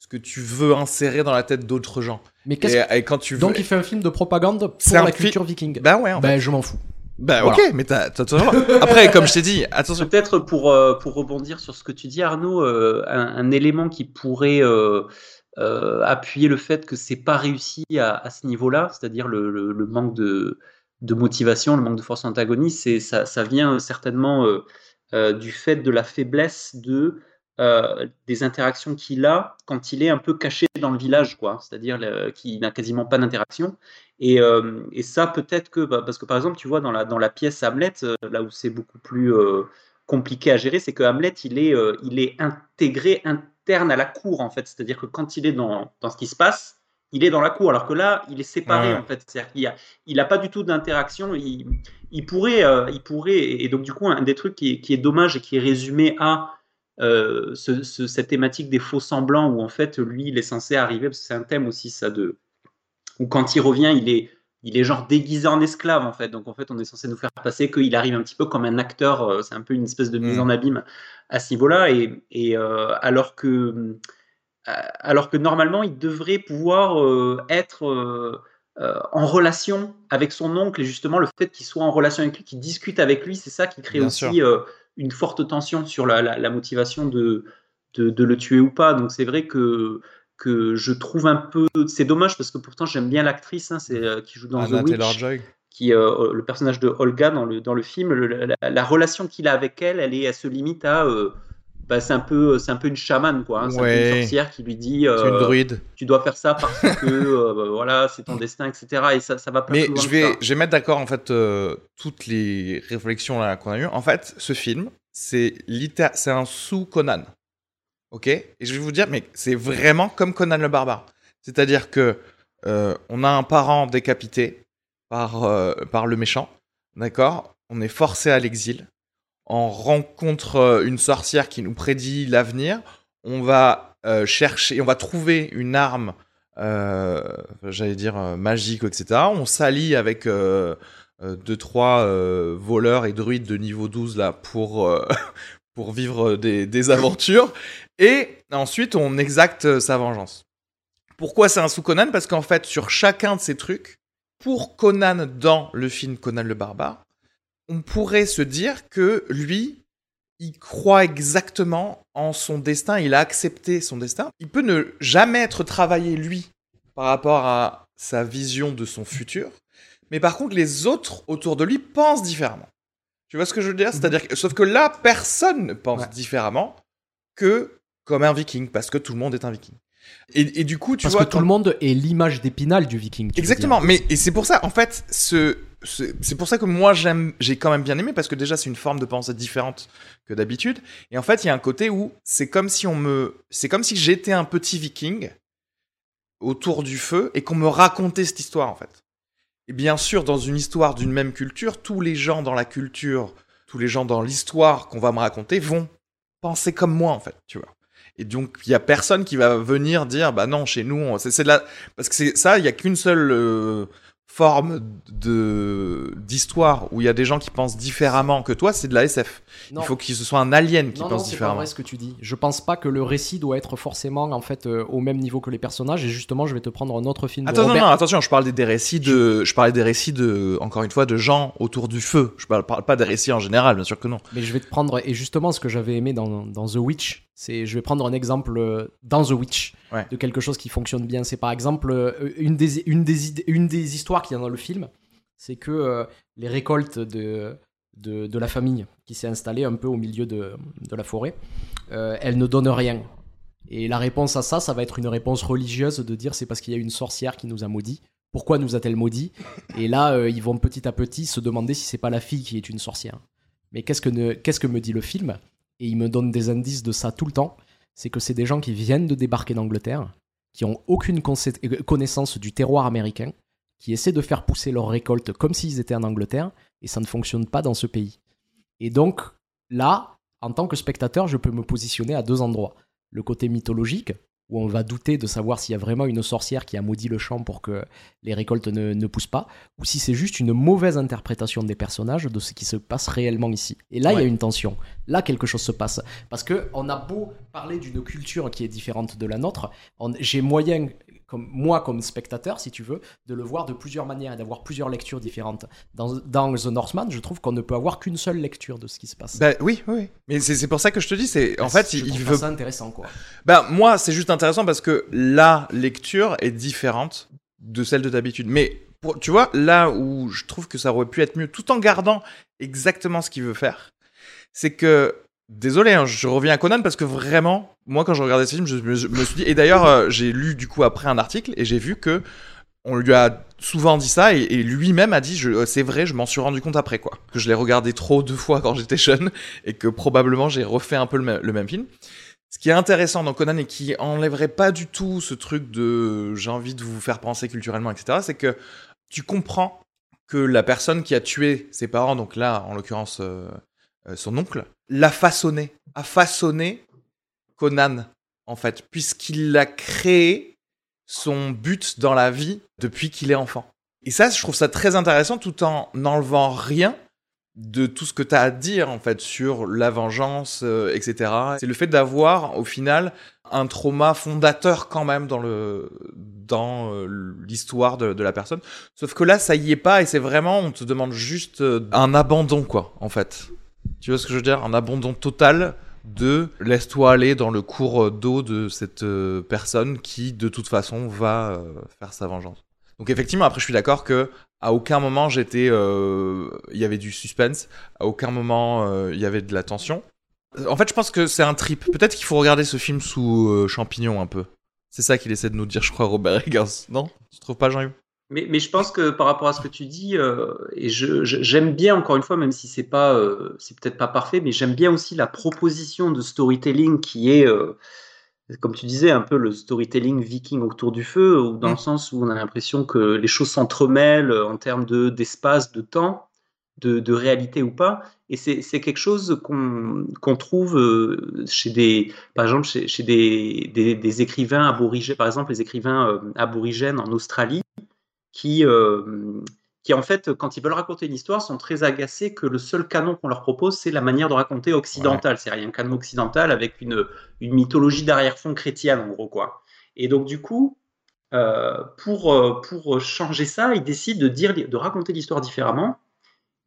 ce que tu veux insérer dans la tête d'autres gens. Mais qu'est-ce Et, et quand tu veux, Donc il fait un film de propagande pour la fi- culture viking. bah ouais. en fait. Ben je m'en fous. Bah voilà. ok, mais t'as Après, comme je t'ai dit, attention. Peut-être pour, euh, pour rebondir sur ce que tu dis, Arnaud, euh, un, un élément qui pourrait euh, appuyer le fait que c'est pas réussi à, ce niveau-là, c'est-à-dire le, manque de, motivation, le manque de force antagoniste, c'est ça, vient certainement euh, euh, du fait de la faiblesse de des interactions qu'il a quand il est un peu caché dans le village, quoi. C'est-à-dire qu'il n'a quasiment pas d'interaction. Et, ça, peut-être que, bah, parce que par exemple, tu vois, dans la, pièce Hamlet, là où c'est beaucoup plus compliqué à gérer, c'est que Hamlet, il est, euh, il est intégré interne à la cour, en fait. C'est-à-dire que quand il est dans, dans ce qui se passe, il est dans la cour, alors que là, il est séparé, Ouais. en fait. C'est-à-dire qu'il a, il a pas du tout d'interaction. Il, il pourrait, euh, il pourrait, et donc du coup, un des trucs qui est, qui est dommage et qui est résumé à euh, ce- ce- cette thématique des faux semblants, où en fait, lui, il est censé arriver, parce que c'est un thème aussi, ça, de où quand il revient, il est, il est genre déguisé en esclave en fait. Donc en fait, on est censé nous faire passer qu'il arrive un petit peu comme un acteur. euh, C'est un peu une espèce de mise Mm. en abîme à ce niveau-là. Et, et, euh, alors que, euh, alors que normalement, il devrait pouvoir euh, être euh, en relation avec son oncle. Et justement, le fait qu'il soit en relation avec lui, qu'il discute avec lui, c'est ça qui crée Bien aussi une forte tension sur la, la- la motivation de, de, de le tuer ou pas. Donc c'est vrai que que je trouve un peu. C'est dommage parce que pourtant j'aime bien l'actrice hein, c'est, euh, qui joue dans Anna The Witch, qui euh, le personnage de Olga dans le, dans le film. le- la, la relation qu'il a avec elle, elle, est, elle se limite à. euh, bah, c'est un peu c'est un peu une chamane quoi hein. c'est un une sorcière qui lui dit euh, une druide. tu dois faire ça parce que euh, bah, voilà c'est ton destin etc et ça ça va pas Mais plus loin je vais, je vais mettre d'accord en fait euh, toutes les réflexions là qu'on a eues. En fait, ce film, c'est c'est un sous Conan. Ok? Et je vais vous dire, mais c'est vraiment comme Conan le barbare. C'est-à-dire que euh, on a un parent décapité par, euh, par le méchant, d'accord? On est forcé à l'exil. On rencontre euh, une sorcière qui nous prédit l'avenir. On va euh, chercher, on va trouver une arme j'allais dire magique, etc. On s'allie avec euh, euh, deux, trois voleurs et druides de niveau 12 là pour, pour vivre des aventures. Et ensuite, on exacte euh, sa vengeance. Pourquoi c'est un sous Conan Parce qu'en fait, sur chacun de ces trucs, pour Conan dans le film Conan le barbare, on pourrait se dire que lui, il croit exactement en son destin, il a accepté son destin. Il peut ne jamais être travaillé lui par rapport à sa vision de son futur, mais par contre les autres autour de lui pensent différemment. Tu vois ce que je veux dire? C'est-à-dire que sauf que là personne ne pense Ouais. différemment que comme un viking parce que tout le monde est un viking. Et, et du coup, tu Parce vois que tout le monde est l'image d'épinal du viking. tu Exactement, mais et c'est pour ça, en fait, ce- c'est pour ça que moi j'aime, j'ai quand même bien aimé parce que déjà c'est une forme de pensée différente que d'habitude. Et en fait, il y a un côté où c'est comme si on me, c'est comme si j'étais un petit viking autour du feu et qu'on me racontait cette histoire en fait. Et bien sûr, dans une histoire d'une même culture, tous les gens dans la culture, tous les gens dans l'histoire qu'on va me raconter vont penser comme moi en fait, tu vois. Et donc, il y a personne qui va venir dire, bah non, chez nous, c'est c'est de la, parce que c'est ça, il y a qu'une seule euh, forme de d'histoire où il y a des gens qui pensent différemment que toi, c'est de la SF. Non. Il faut que ce soit un alien qui non, non, pense c'est pas différemment. vrai ce que tu dis. Je pense pas que le récit doit être forcément en fait euh, au même niveau que les personnages. Et justement, je vais te prendre un autre film de Attends, non, Robert. non, attention, je parlais des récits de, je parlais des récits de, encore une fois, de gens autour du feu. Je parle, parle pas des récits en général, bien sûr que non. Mais je vais te prendre et justement ce que j'avais aimé dans, dans The Witch, c'est je vais prendre un exemple euh, dans The Witch Ouais. de quelque chose qui fonctionne bien. C'est par exemple euh, une des une des une des histoires qu'il y a dans le film, c'est que euh, les récoltes de, de de la famille qui s'est installée un peu au milieu de de la forêt, euh, elles ne donnent rien. Et la réponse à ça, ça va être une réponse religieuse de dire c'est parce qu'il y a une sorcière qui nous a maudits. Pourquoi nous a-t-elle maudits? Et là, euh, ils vont petit à petit se demander si c'est pas la fille qui est une sorcière. Mais qu'est-ce que, ne- qu'est-ce que me dit le film? Et il me donne des indices de ça tout le temps, c'est que c'est des gens qui viennent de débarquer d'Angleterre, qui ont aucune euh, connaissance du terroir américain, qui essaient de faire pousser leurs récoltes comme s'ils étaient en Angleterre, et ça ne fonctionne pas dans ce pays. Et donc, là, en tant que spectateur, je peux me positionner à deux endroits. Le côté mythologique, où on va douter de savoir s'il y a vraiment une sorcière qui a maudit le champ pour que les récoltes ne, ne poussent pas, ou si c'est juste une mauvaise interprétation des personnages de ce qui se passe réellement ici. Et là, il y a une tension. Là, quelque chose se passe. Parce que on a beau parler d'une culture qui est différente de la nôtre, j'ai moyen, comme moi comme spectateur, si tu veux, de le voir de plusieurs manières et d'avoir plusieurs lectures différentes. Dans, dans The Northman, je trouve qu'on ne peut avoir qu'une seule lecture de ce qui se passe. Bah oui, oui. Mais c'est pour ça que je te dis, c'est en Bah, fait, je il, veut. ça intéressant, quoi. Bah moi, c'est juste intéressant parce que la lecture est différente de celle de d'habitude. Mais pour- tu vois, là où je trouve que ça aurait pu être mieux, tout en gardant exactement ce qu'il veut faire, c'est que désolé, hein, je reviens à Conan parce que vraiment, moi quand je regardais ce film, je me, suis dit. Et d'ailleurs, euh, j'ai lu du coup après un article et j'ai vu que on lui a souvent dit ça et, lui-même a dit euh, c'est vrai je m'en suis rendu compte après quoi que je l'ai regardé trop deux fois quand j'étais jeune et que probablement j'ai refait un peu le même, le même film ce qui est intéressant dans Conan et qui enlèverait pas du tout ce truc de j'ai envie de vous faire penser culturellement etc c'est que tu comprends que la personne qui a tué ses parents donc là en l'occurrence euh, son oncle l'a façonné a façonné Conan en fait puisqu'il l'a créé son but dans la vie depuis qu'il est enfant. Et ça, je trouve ça très intéressant tout en n'enlevant rien de tout ce que tu as à dire en fait sur la vengeance, euh, etc. C'est le fait d'avoir au final un trauma fondateur quand même dans le dans euh, l'histoire de, de la personne. Sauf que là, ça y est pas et c'est vraiment, on te demande juste euh, un abandon quoi en fait. Tu vois ce que je veux dire? Un abandon total de laisse-toi aller dans le cours d'eau de cette euh, personne qui de toute façon va euh, faire sa vengeance. Donc effectivement, après je suis d'accord que à aucun moment j'étais, euh, il y avait du suspense, à aucun moment euh, il y avait de la tension. En fait, je pense que c'est un trip. Peut-être qu'il faut regarder ce film sous euh, champignon un peu. C'est ça qu'il essaie de nous dire, je crois, Robert Eggers. Non? Tu trouves pas, Jean-Yves? Mais, mais je pense que par rapport à ce que tu dis, euh, et j'aime bien encore une fois, même si c'est pas, euh, c'est peut-être pas parfait, mais j'aime bien aussi la proposition de storytelling qui est, euh, comme tu disais, un peu le storytelling viking autour du feu, ou dans Mm. le sens où on a l'impression que les choses s'entremêlent en termes de d'espace, de temps, de, de réalité ou pas. Et c'est quelque chose qu'on qu'on trouve chez des, par exemple, chez, chez des, des, des écrivains aborigènes, par exemple les écrivains aborigènes en Australie, qui, euh, qui en fait, quand ils veulent raconter une histoire, sont très agacés que le seul canon qu'on leur propose, c'est la manière de raconter occidentale. C'est-à-dire, il y a un canon occidental avec une, une mythologie d'arrière-fond chrétienne, en gros, quoi. Et donc, du coup, euh, pour, euh, pour changer ça, ils décident de, dire, de raconter l'histoire différemment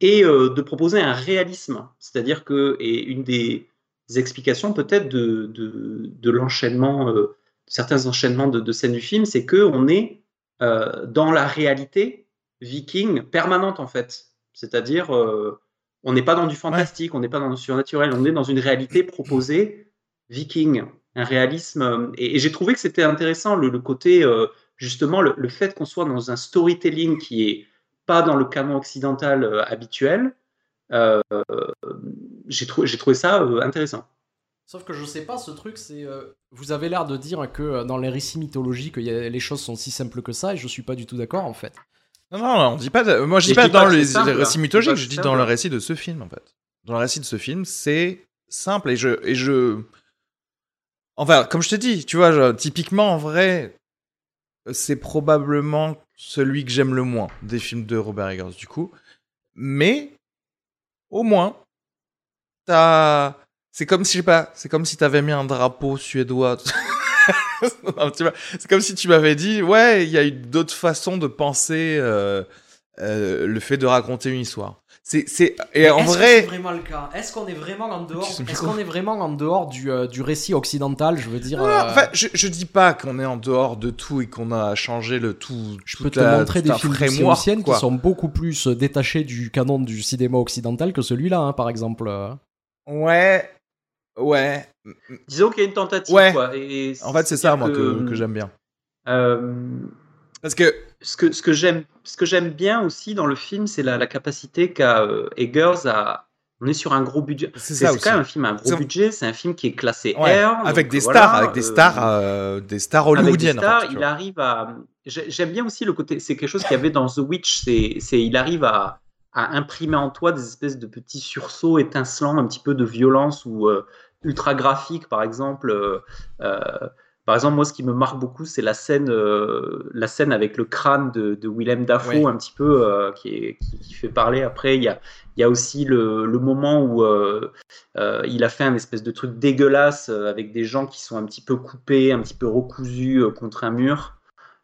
et euh, de proposer un réalisme. C'est-à-dire que, et une des explications peut-être de, de, de l'enchaînement, euh, certains enchaînements de, de scènes du film, c'est qu'on est euh, dans la réalité viking permanente en fait. C'est-à-dire, euh, on n'est pas dans du fantastique, on n'est pas dans du surnaturel, on est dans une réalité proposée viking, un réalisme. euh, Et, j'ai trouvé que c'était intéressant le, le côté, justement, le, le fait qu'on soit dans un storytelling qui est pas dans le canon occidental habituel. j'ai trou- j'ai trouvé ça intéressant. Sauf que je sais pas, ce truc, c'est. euh, vous avez l'air de dire que euh, dans les récits mythologiques, il y a- les choses sont si simples que ça, et je suis pas du tout d'accord en fait. Non, non, non, on dit pas. de- Moi, je dis pas je dis pas dans les, c'est simple, les récits. Je dis mythologiques, je dis simple. dans le récit de ce film, en fait. Dans le récit de ce film, c'est simple et je et je. Enfin, comme je te dis, tu vois, je- typiquement, en vrai, c'est probablement celui que j'aime le moins des films de Robert Eggers, du coup. Mais au moins, t'as. C'est comme si, je sais pas, c'est comme si t'avais mis un drapeau suédois. C'est comme si tu m'avais dit, ouais, il y a eu d'autres façons de penser euh, euh, le fait de raconter une histoire. C'est, c'est, et en Est-ce que vrai, c'est vraiment le cas? Est-ce qu'on est vraiment en dehors. Est-ce qu'on est vraiment en dehors du, euh, du récit occidental Je veux dire. Non, euh, enfin, je, je dis pas qu'on est en dehors de tout et qu'on a changé le tout. je peux te la- montrer des films anciennes qui sont beaucoup plus détachés du canon du cinéma occidental que celui-là, hein, par exemple. Ouais, ouais. Disons qu'il y a une tentative. Ouais. Quoi, et En fait, c'est ça, moi, que, j'aime bien. Euh, Parce que, ce que, ce que j'aime ce que j'aime bien aussi dans le film, c'est la, la capacité qu'a euh, Eggers à on est sur un gros budget. C'est quand même un film à un gros budget, c'est un film qui est classé Ouais, R. avec donc, des voilà, stars, avec des euh, stars, euh, des stars avec des hollywoodiennes. en stars, fait, il arrive à. j'ai- J'aime bien aussi le côté. C'est quelque chose qu'il y avait dans The Witch. C'est, c'est, il arrive à, à imprimer en toi des espèces de petits sursauts étincelants, un petit peu de violence ou euh, ultra graphique, par exemple. euh, euh, par exemple, moi, ce qui me marque beaucoup, c'est la scène, euh, la scène avec le crâne de, de Willem Dafoe, Oui. un petit peu, euh, qui, est, qui, qui fait parler. Après, il y a, il y a aussi le, le moment où euh, il a fait un espèce de truc dégueulasse avec des gens qui sont un petit peu coupés, un petit peu recousus contre un mur.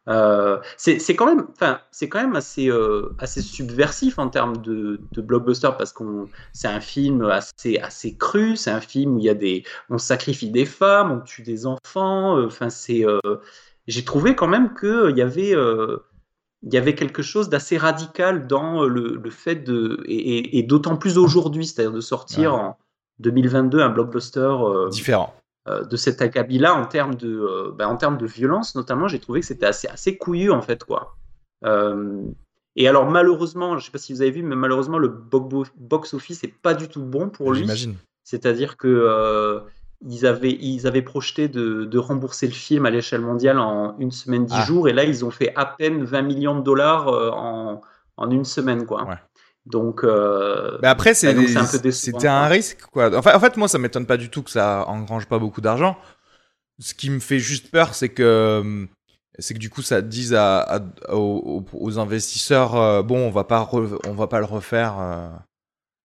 Euh, c'est quand même, enfin, c'est quand même assez, euh, assez subversif en termes de, de blockbuster parce qu'on, c'est un film assez, assez cru, c'est un film où il y a des, on sacrifie des femmes, on tue des enfants. euh, Enfin, c'est, j'ai trouvé quand même que il y avait, il y avait quelque chose d'assez radical dans le, le fait de, et, et- et d'autant plus aujourd'hui, c'est-à-dire de sortir Ouais. en 2022 un blockbuster Différent. Euh, de cet acabit-là en termes de, euh, bah, en termes de violence notamment, j'ai trouvé que c'était assez, assez couillu en fait quoi. Euh, et alors malheureusement, je sais pas si vous avez vu, mais malheureusement le bo- box-office est pas du tout bon pour lui. J'imagine. C'est-à-dire que euh, ils avaient ils avaient projeté de, de rembourser le film à l'échelle mondiale en une semaine dix Ah. jours, et là ils ont fait à peine 20 millions de dollars en, en une semaine quoi. Ouais. Donc euh, Mais après, c'est décevant, c'était un risque, quoi. Enfin, en fait, moi, ça m'étonne pas du tout que ça engrange pas beaucoup d'argent. Ce qui me fait juste peur, c'est que hum, c'est que du coup, ça dise à, à- aux, aux investisseurs, euh, bon, on va pas, re- on va pas le refaire, euh,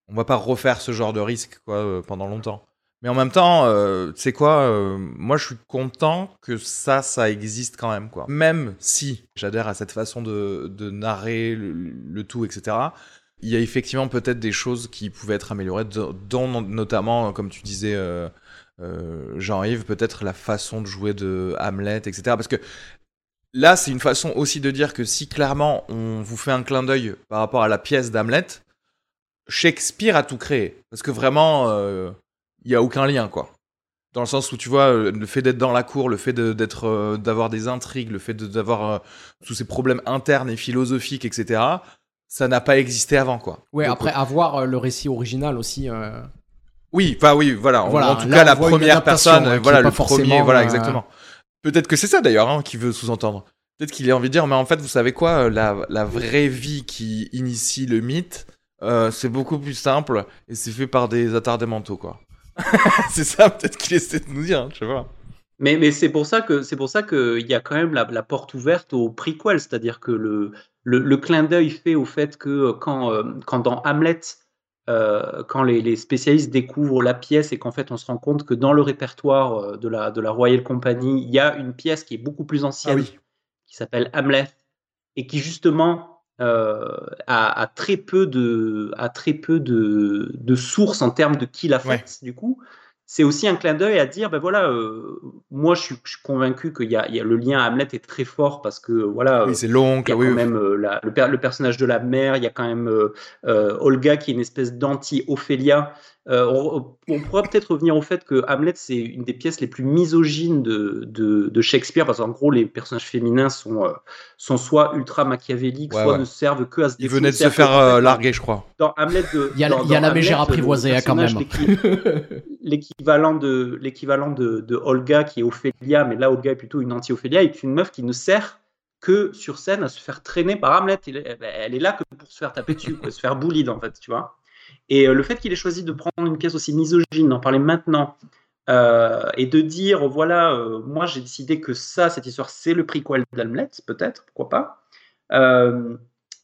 on va pas refaire ce genre de risque, quoi, euh, pendant longtemps. Mais en même temps, euh, tu sais quoi, euh, moi, je suis content que ça, ça existe quand même, quoi. Même si j'adhère à cette façon de, de narrer le, le tout, etc il y a effectivement peut-être des choses qui pouvaient être améliorées, dont notamment, comme tu disais, euh, euh, Jean-Yves, peut-être la façon de jouer de Hamlet, etc. Parce que là, c'est une façon aussi de dire que si clairement on vous fait un clin d'œil par rapport à la pièce d'Hamlet, Shakespeare a tout créé. Parce que vraiment, euh, il n'y a aucun lien, quoi. Dans le sens où tu vois, euh, le fait d'être dans la cour, le fait d'être, euh, d'avoir des intrigues, le fait d'avoir euh, tous ces problèmes internes et philosophiques, etc., ça n'a pas existé avant, quoi. Ouais, Donc, après avoir euh, le récit original aussi. euh, Oui, enfin oui, voilà. En- Voilà, en tout là, cas, la première personne, hein, qui voilà, le premier, voilà, euh, exactement. Peut-être que c'est ça d'ailleurs hein, qu'il veut sous-entendre. Peut-être qu'il a envie de dire, mais en fait, vous savez quoi, euh, la, la vraie vie qui initie le mythe, euh, c'est beaucoup plus simple et c'est fait par des attardés mentaux, quoi. c'est ça, peut-être qu'il essaie de nous dire, hein, je sais pas. Mais, mais c'est pour ça que c'est pour ça qu'il y a quand même la, la porte ouverte au prequel, c'est-à-dire que le, le, le clin d'œil fait au fait que euh, quand, euh, quand dans Hamlet, euh, quand les, les spécialistes découvrent la pièce et qu'en fait on se rend compte que dans le répertoire de la, de la Royal Company, il y a une pièce qui est beaucoup plus ancienne, Ah oui. qui s'appelle Hamlet, et qui justement euh, a, a très peu de, a très peu de, de sources en termes de qui l'a faite, Ouais. du coup c'est aussi un clin d'œil à dire, ben voilà, euh, moi je suis, je suis convaincu qu'il y a, il y a- le lien à Hamlet est très fort parce que voilà, Oui, c'est l'oncle, oui. quand oui. même euh, la- le, per- le personnage de la mère, il y a quand même euh, Olga qui est une espèce d'anti-Ophélia. Euh, on, on pourra peut-être revenir au fait que Hamlet c'est une des pièces les plus misogynes de, de, de Shakespeare parce qu'en gros les personnages féminins sont, euh, sont soit ultra machiavéliques, Ouais, soit ouais. ne servent que à se Il défouler. venait de se faire euh, larguer, je crois. dans Hamlet de Il y a, dans- il y a dans la mégère Hamlet, le apprivoisée hein, quand même. l'équi- l'équivalent de l'équivalent de, de Olga qui est Ophélia mais là Olga est plutôt une anti-Ophélia est une meuf qui ne sert que sur scène à se faire traîner par Hamlet Elle est- elle est là que pour se faire taper dessus quoi, se faire bully en fait tu vois et euh, le fait qu'il ait choisi de prendre une pièce aussi misogyne d'en parler maintenant euh, et de dire voilà euh, moi j'ai décidé que ça cette histoire c'est le prequel d'Hamlet peut-être pourquoi pas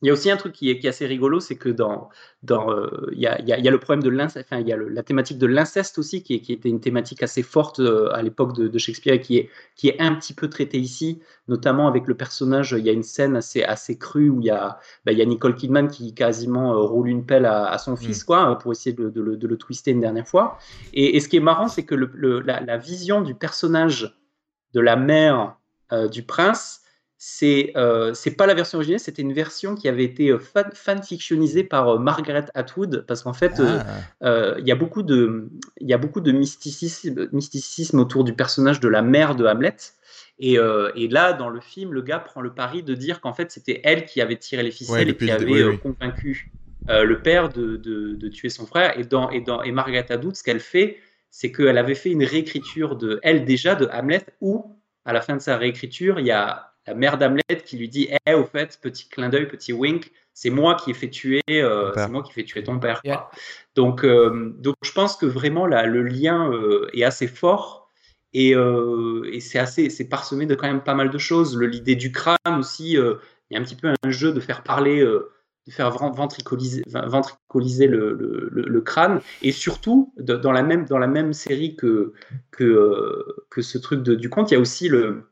il y a aussi un truc qui est, qui est assez rigolo, c'est que dans, dans, euh, il y, a, il y a- il y a le problème de l'inceste, enfin, il y a le- la thématique de l'inceste aussi, qui, est- qui était une thématique assez forte euh, à l'époque de, de Shakespeare et qui est, qui est un petit peu traitée ici, notamment avec le personnage. Il y a une scène assez, assez crue où il y a, bah, il y a Nicole Kidman qui quasiment euh, roule une pelle à, à son fils, quoi, pour essayer de, de le, de le twister une dernière fois. Et, et ce qui est marrant, c'est que le- la, la vision du personnage de la mère euh, du prince, c'est euh, c'est pas la version originale, c'était une version qui avait été euh, fan, fanfictionnisée par euh, Margaret Atwood, parce qu'en fait, euh, Ah. il y a beaucoup de, il y a beaucoup de mysticisme, mysticisme autour du personnage de la mère de Hamlet. Et, et là, dans le film, le gars prend le pari de dire qu'en fait, c'était elle qui avait tiré les ficelles Ouais, et qui avait dé- oui, oui. convaincu le père de, de, de tuer son frère. Et dans, et dans et Margaret Atwood, ce qu'elle fait, c'est qu'elle avait fait une réécriture de elle déjà de Hamlet où à la fin de sa réécriture, il y a la mère d'Hamlet qui lui dit Eh, au fait, petit clin d'œil, petit wink, c'est moi qui ai fait tuer, euh, Ton père. c'est moi qui ai fait tuer ton père. Donc, euh, donc, je pense que vraiment là, le lien euh, est assez fort et, euh, et c'est assez, c'est parsemé de quand même pas mal de choses. Le- L'idée du crâne aussi, euh, il y a un petit peu un jeu de faire parler, euh, de faire ven- ventricoliser, ven- ventricoliser le, le- le- le crâne et surtout de- dans la même dans la même série que que euh, que ce truc de, du conte, il y a aussi le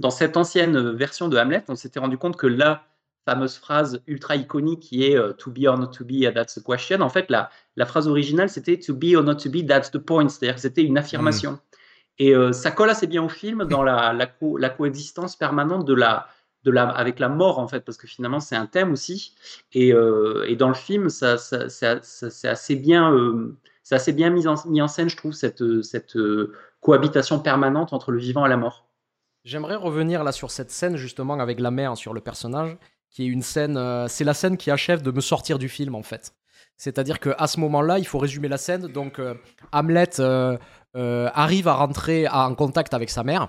dans cette ancienne version de Hamlet, on s'était rendu compte que la fameuse phrase ultra iconique qui est euh, to be or not to be, uh, that's the question. En fait, la, la phrase originale, c'était to be or not to be, that's the point. C'est-à-dire que c'était une affirmation. Et euh, ça colle assez bien au film dans la, la, co- la coexistence permanente de la, de la, avec la mort, en fait, parce que finalement, c'est un thème aussi. Et, euh, et dans le film, ça, ça, ça- ça- c'est assez bien, euh, c'est assez bien mis en, mis en scène, je trouve, cette, cette cohabitation permanente entre le vivant et la mort. J'aimerais revenir là sur cette scène justement avec la mère sur le personnage, qui est une scène, euh, c'est la scène qui achève de me sortir du film en fait. C'est-à-dire que à ce moment-là, il faut résumer la scène. Donc euh, Hamlet euh, arrive à rentrer en contact avec sa mère.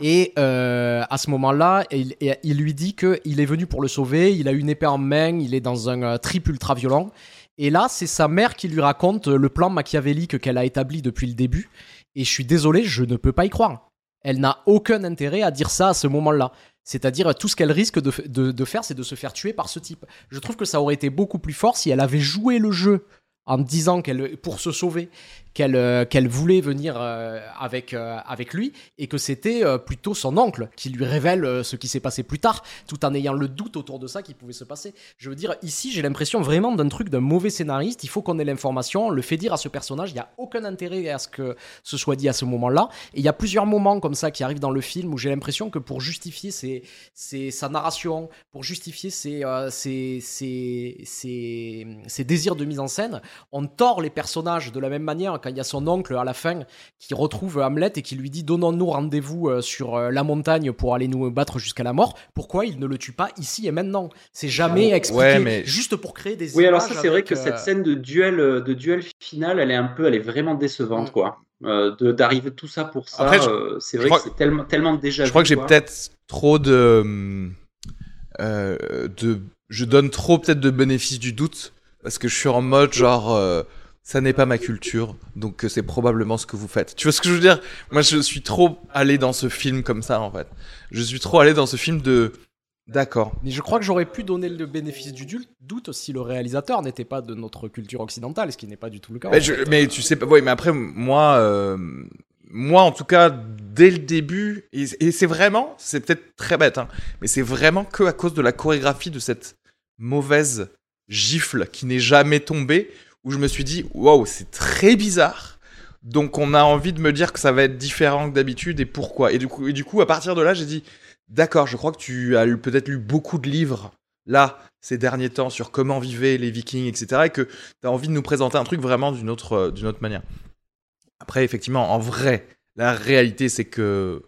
Et à ce moment-là, il, il lui dit qu'il est venu pour le sauver, il a une épée en main, il est dans un trip ultra violent. Et là, c'est sa mère qui lui raconte le plan machiavélique qu'elle a établi depuis le début. Et je suis désolé, je ne peux pas y croire elle n'a aucun intérêt à dire ça à ce moment-là. C'est-à-dire, tout ce qu'elle risque de, de faire, c'est de se faire tuer par ce type. Je trouve que ça aurait été beaucoup plus fort si elle avait joué le jeu en disant qu'elle, pour se sauver, qu'elle euh, qu'elle voulait venir euh, avec, euh, avec lui et que c'était plutôt son oncle qui lui révèle ce qui s'est passé plus tard, tout en ayant le doute autour de ça qui pouvait se passer. Je veux dire, ici, j'ai l'impression vraiment d'un truc d'un mauvais scénariste. Il faut qu'on ait l'information, on le fait dire à ce personnage. Il n'y a aucun intérêt à ce que ce soit dit à ce moment-là. Et il y a plusieurs moments comme ça qui arrivent dans le film où j'ai l'impression que pour justifier ses, ses- sa narration, pour justifier ses, euh, ses- ses désirs de mise en scène, on tord les personnages de la même manière quand il y a son oncle à la fin qui retrouve Hamlet et qui lui dit donnons-nous rendez-vous euh, sur euh, la montagne pour aller nous battre jusqu'à la mort. Pourquoi il ne le tue pas ici et maintenant? C'est jamais expliqué, Ouais, mais- juste pour créer des Oui, alors ça, c'est vrai que euh, cette scène de duel, euh, de duel final, elle est un peu, elle est vraiment décevante, Mm. quoi. Euh, de- D'arriver tout ça pour ça, euh, c'est vrai que c'est tellement, tellement déjà Je crois vu, que j'ai peut-être trop de, euh, de. Je donne trop peut-être de bénéfice du doute parce que je suis en mode genre. Ça n'est pas ma culture, donc euh, c'est probablement ce que vous faites. Tu vois ce que je veux dire? Moi, je suis trop allé dans ce film comme ça, en fait. Je suis trop allé dans ce film de. D'accord. Mais je crois que j'aurais pu donner le bénéfice du doute si le réalisateur n'était pas de notre culture occidentale, ce qui n'est pas du tout le cas. Mais, je- tu sais pas, ouais, mais après, moi, euh, moi, en tout cas, dès le début, et, et c'est vraiment, c'est peut-être très bête, hein, mais c'est vraiment que à cause de la chorégraphie de cette mauvaise gifle qui n'est jamais tombée, où je me suis dit, waouh, c'est très bizarre. Donc, on a envie de me dire que ça va être différent que d'habitude et pourquoi. Et du coup, et du coup, à partir de là, j'ai dit, d'accord, je crois que tu as peut-être lu beaucoup de livres là ces derniers temps sur comment vivaient les Vikings, etc. Et que tu as envie de nous présenter un truc vraiment d'une autre, euh, d'une autre manière. Après, effectivement, en vrai, la réalité, c'est que.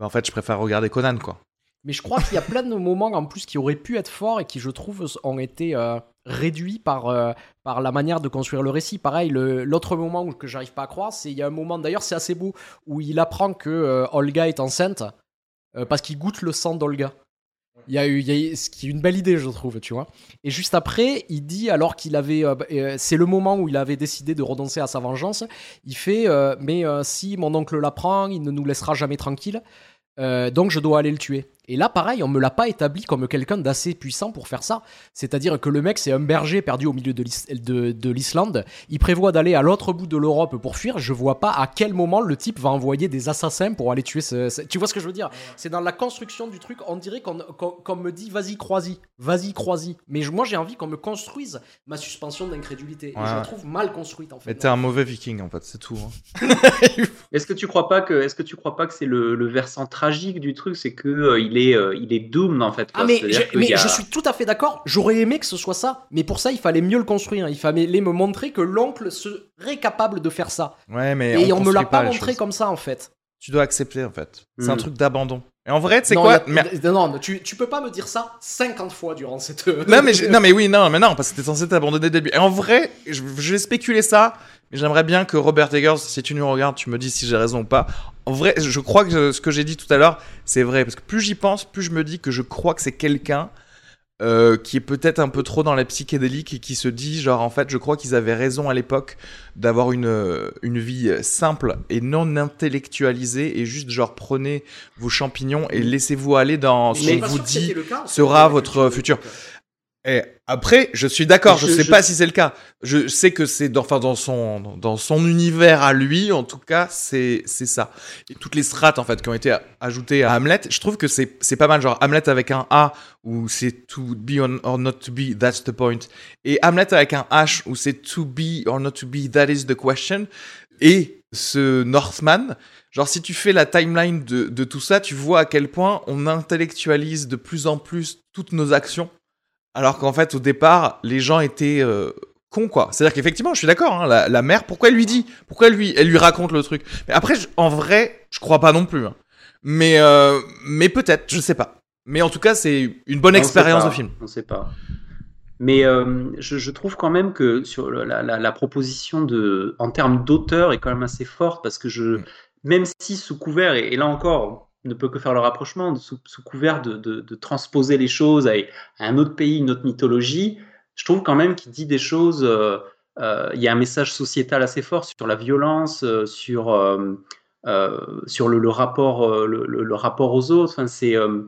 bah, en fait, je préfère regarder Conan, quoi. Mais je crois qu'il y a plein de moments en plus qui auraient pu être forts et qui, je trouve, ont été euh, réduits par, euh, par la manière de construire le récit. Pareil, l'autre moment que j'arrive pas à croire, c'est il y a un moment, d'ailleurs, c'est assez beau, où il apprend que euh, Olga est enceinte euh, parce qu'il goûte le sang d'Olga. Il y a eu, il y a ce qui est une belle idée, je trouve, tu vois. Et juste après, il dit, alors qu'il avait, c'est le moment où il avait décidé de renoncer à sa vengeance, il fait, mais si mon oncle l'apprend, il ne nous laissera jamais tranquille. Donc je dois aller le tuer. Et là, pareil, on me l'a pas établi comme quelqu'un d'assez puissant pour faire ça. C'est-à-dire que le mec, c'est un berger perdu au milieu de l'Is- de- de l'Islande. Il prévoit d'aller à l'autre bout de l'Europe pour fuir. Je vois pas à quel moment le type va envoyer des assassins pour aller tuer ce. ce- Tu vois ce que je veux dire? C'est dans la construction du truc. On dirait qu'on me dit vas-y, crois-y, vas-y, crois-y. Mais je- moi, j'ai envie qu'on me construise ma suspension d'incrédulité. Et je Ouais. la trouve mal construite en fait. Mais t'es un mauvais viking, en fait, c'est tout. hein. Est-ce que tu crois pas que, est-ce que tu crois pas que c'est le, le versant tragique du truc, c'est que euh, il est, euh, il est doomed en fait. Ah mais, je, qu'il mais y a- je suis tout à fait d'accord. J'aurais aimé que ce soit ça, mais pour ça il fallait mieux le construire. Il fallait me montrer que l'oncle serait capable de faire ça. Ouais, mais. Et on, me l'a pas montré choses. comme ça en fait. Tu dois accepter, en fait. C'est un Mm. truc d'abandon. Et en vrai, tu sais non, quoi a- Mais- Non, non, tu, tu peux pas me dire ça 50 fois durant cette. Non mais, non mais oui, non, mais non, parce que t'es censé t'abandonner dès le début. Et en vrai, je, je vais spéculer ça, mais j'aimerais bien que Robert Eggers, si tu nous regardes, tu me dis si j'ai raison ou pas. En vrai, je crois que ce que j'ai dit tout à l'heure, c'est vrai, parce que plus j'y pense, plus je me dis que je crois que c'est quelqu'un euh, qui est peut-être un peu trop dans la psychédélique et qui se dit, genre, en fait, je crois qu'ils avaient raison à l'époque d'avoir une, euh, une vie simple et non intellectualisée et juste, genre, prenez vos champignons et laissez-vous aller dans ce qu'on vous dit sera votre futur. Et après, je suis d'accord, je, Je- sais je- pas si c'est le cas. Je sais que c'est dans, enfin, dans son, dans son univers à lui, en tout cas, c'est, c'est ça. Et toutes les strates, en fait, qui ont été ajoutées à Hamlet, je trouve que c'est, c'est pas mal. Genre, Hamlet avec un A, où c'est to be or not to be, that's the point. Et Hamlet avec un H, où c'est to be or not to be, that is the question. Et ce Northman, genre, si tu fais la timeline de, de tout ça, tu vois à quel point on intellectualise de plus en plus toutes nos actions. Alors qu'en fait, au départ, les gens étaient euh, cons, quoi. C'est-à-dire qu'effectivement, je suis d'accord, hein, la, la mère, pourquoi elle lui dit? Pourquoi elle lui, elle lui raconte le truc? Mais après, je- en vrai, je crois pas non plus. hein. Mais, euh, mais peut-être, je sais pas. Mais en tout cas, c'est une bonne On expérience pas, de film. On sait pas. Mais euh, je, je trouve quand même que sur la, la- la proposition de, en termes d'auteur est quand même assez forte parce que je, Mm. même si sous couvert, et, et là encore, ne peut que faire le rapprochement, sous, couvert de, transposer les choses à, un autre pays, une autre mythologie, je trouve quand même qu'il dit des choses. euh, euh, Il y a un message sociétal assez fort sur la violence, sur, le, rapport, aux autres. Euh,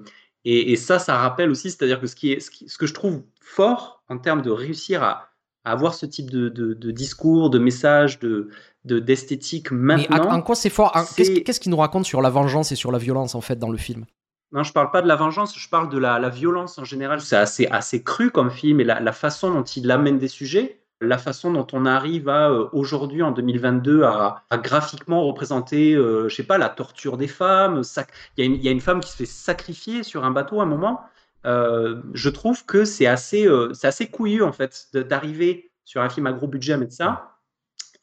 et, ça, ça rappelle aussi, c'est-à-dire que ce que je trouve fort en termes de réussir à, à avoir ce type de, de- de discours, de message, de de- d'esthétique Mais maintenant. en quoi c'est fort? Qu'est-ce qu'il nous raconte sur la vengeance et sur la violence en fait dans le film? Non, je parle pas de la vengeance, je parle de la, la violence en général. C'est assez, assez cru comme film et la, la façon dont il amène des sujets, la façon dont on arrive à euh, aujourd'hui en 2022 à, à graphiquement représenter, euh, je sais pas, la torture des femmes. y, il y a une femme qui se fait sacrifier sur un bateau à un moment. Euh, je trouve que c'est assez, euh, c'est assez couillu en fait d'arriver sur un film à gros budget à mettre ça.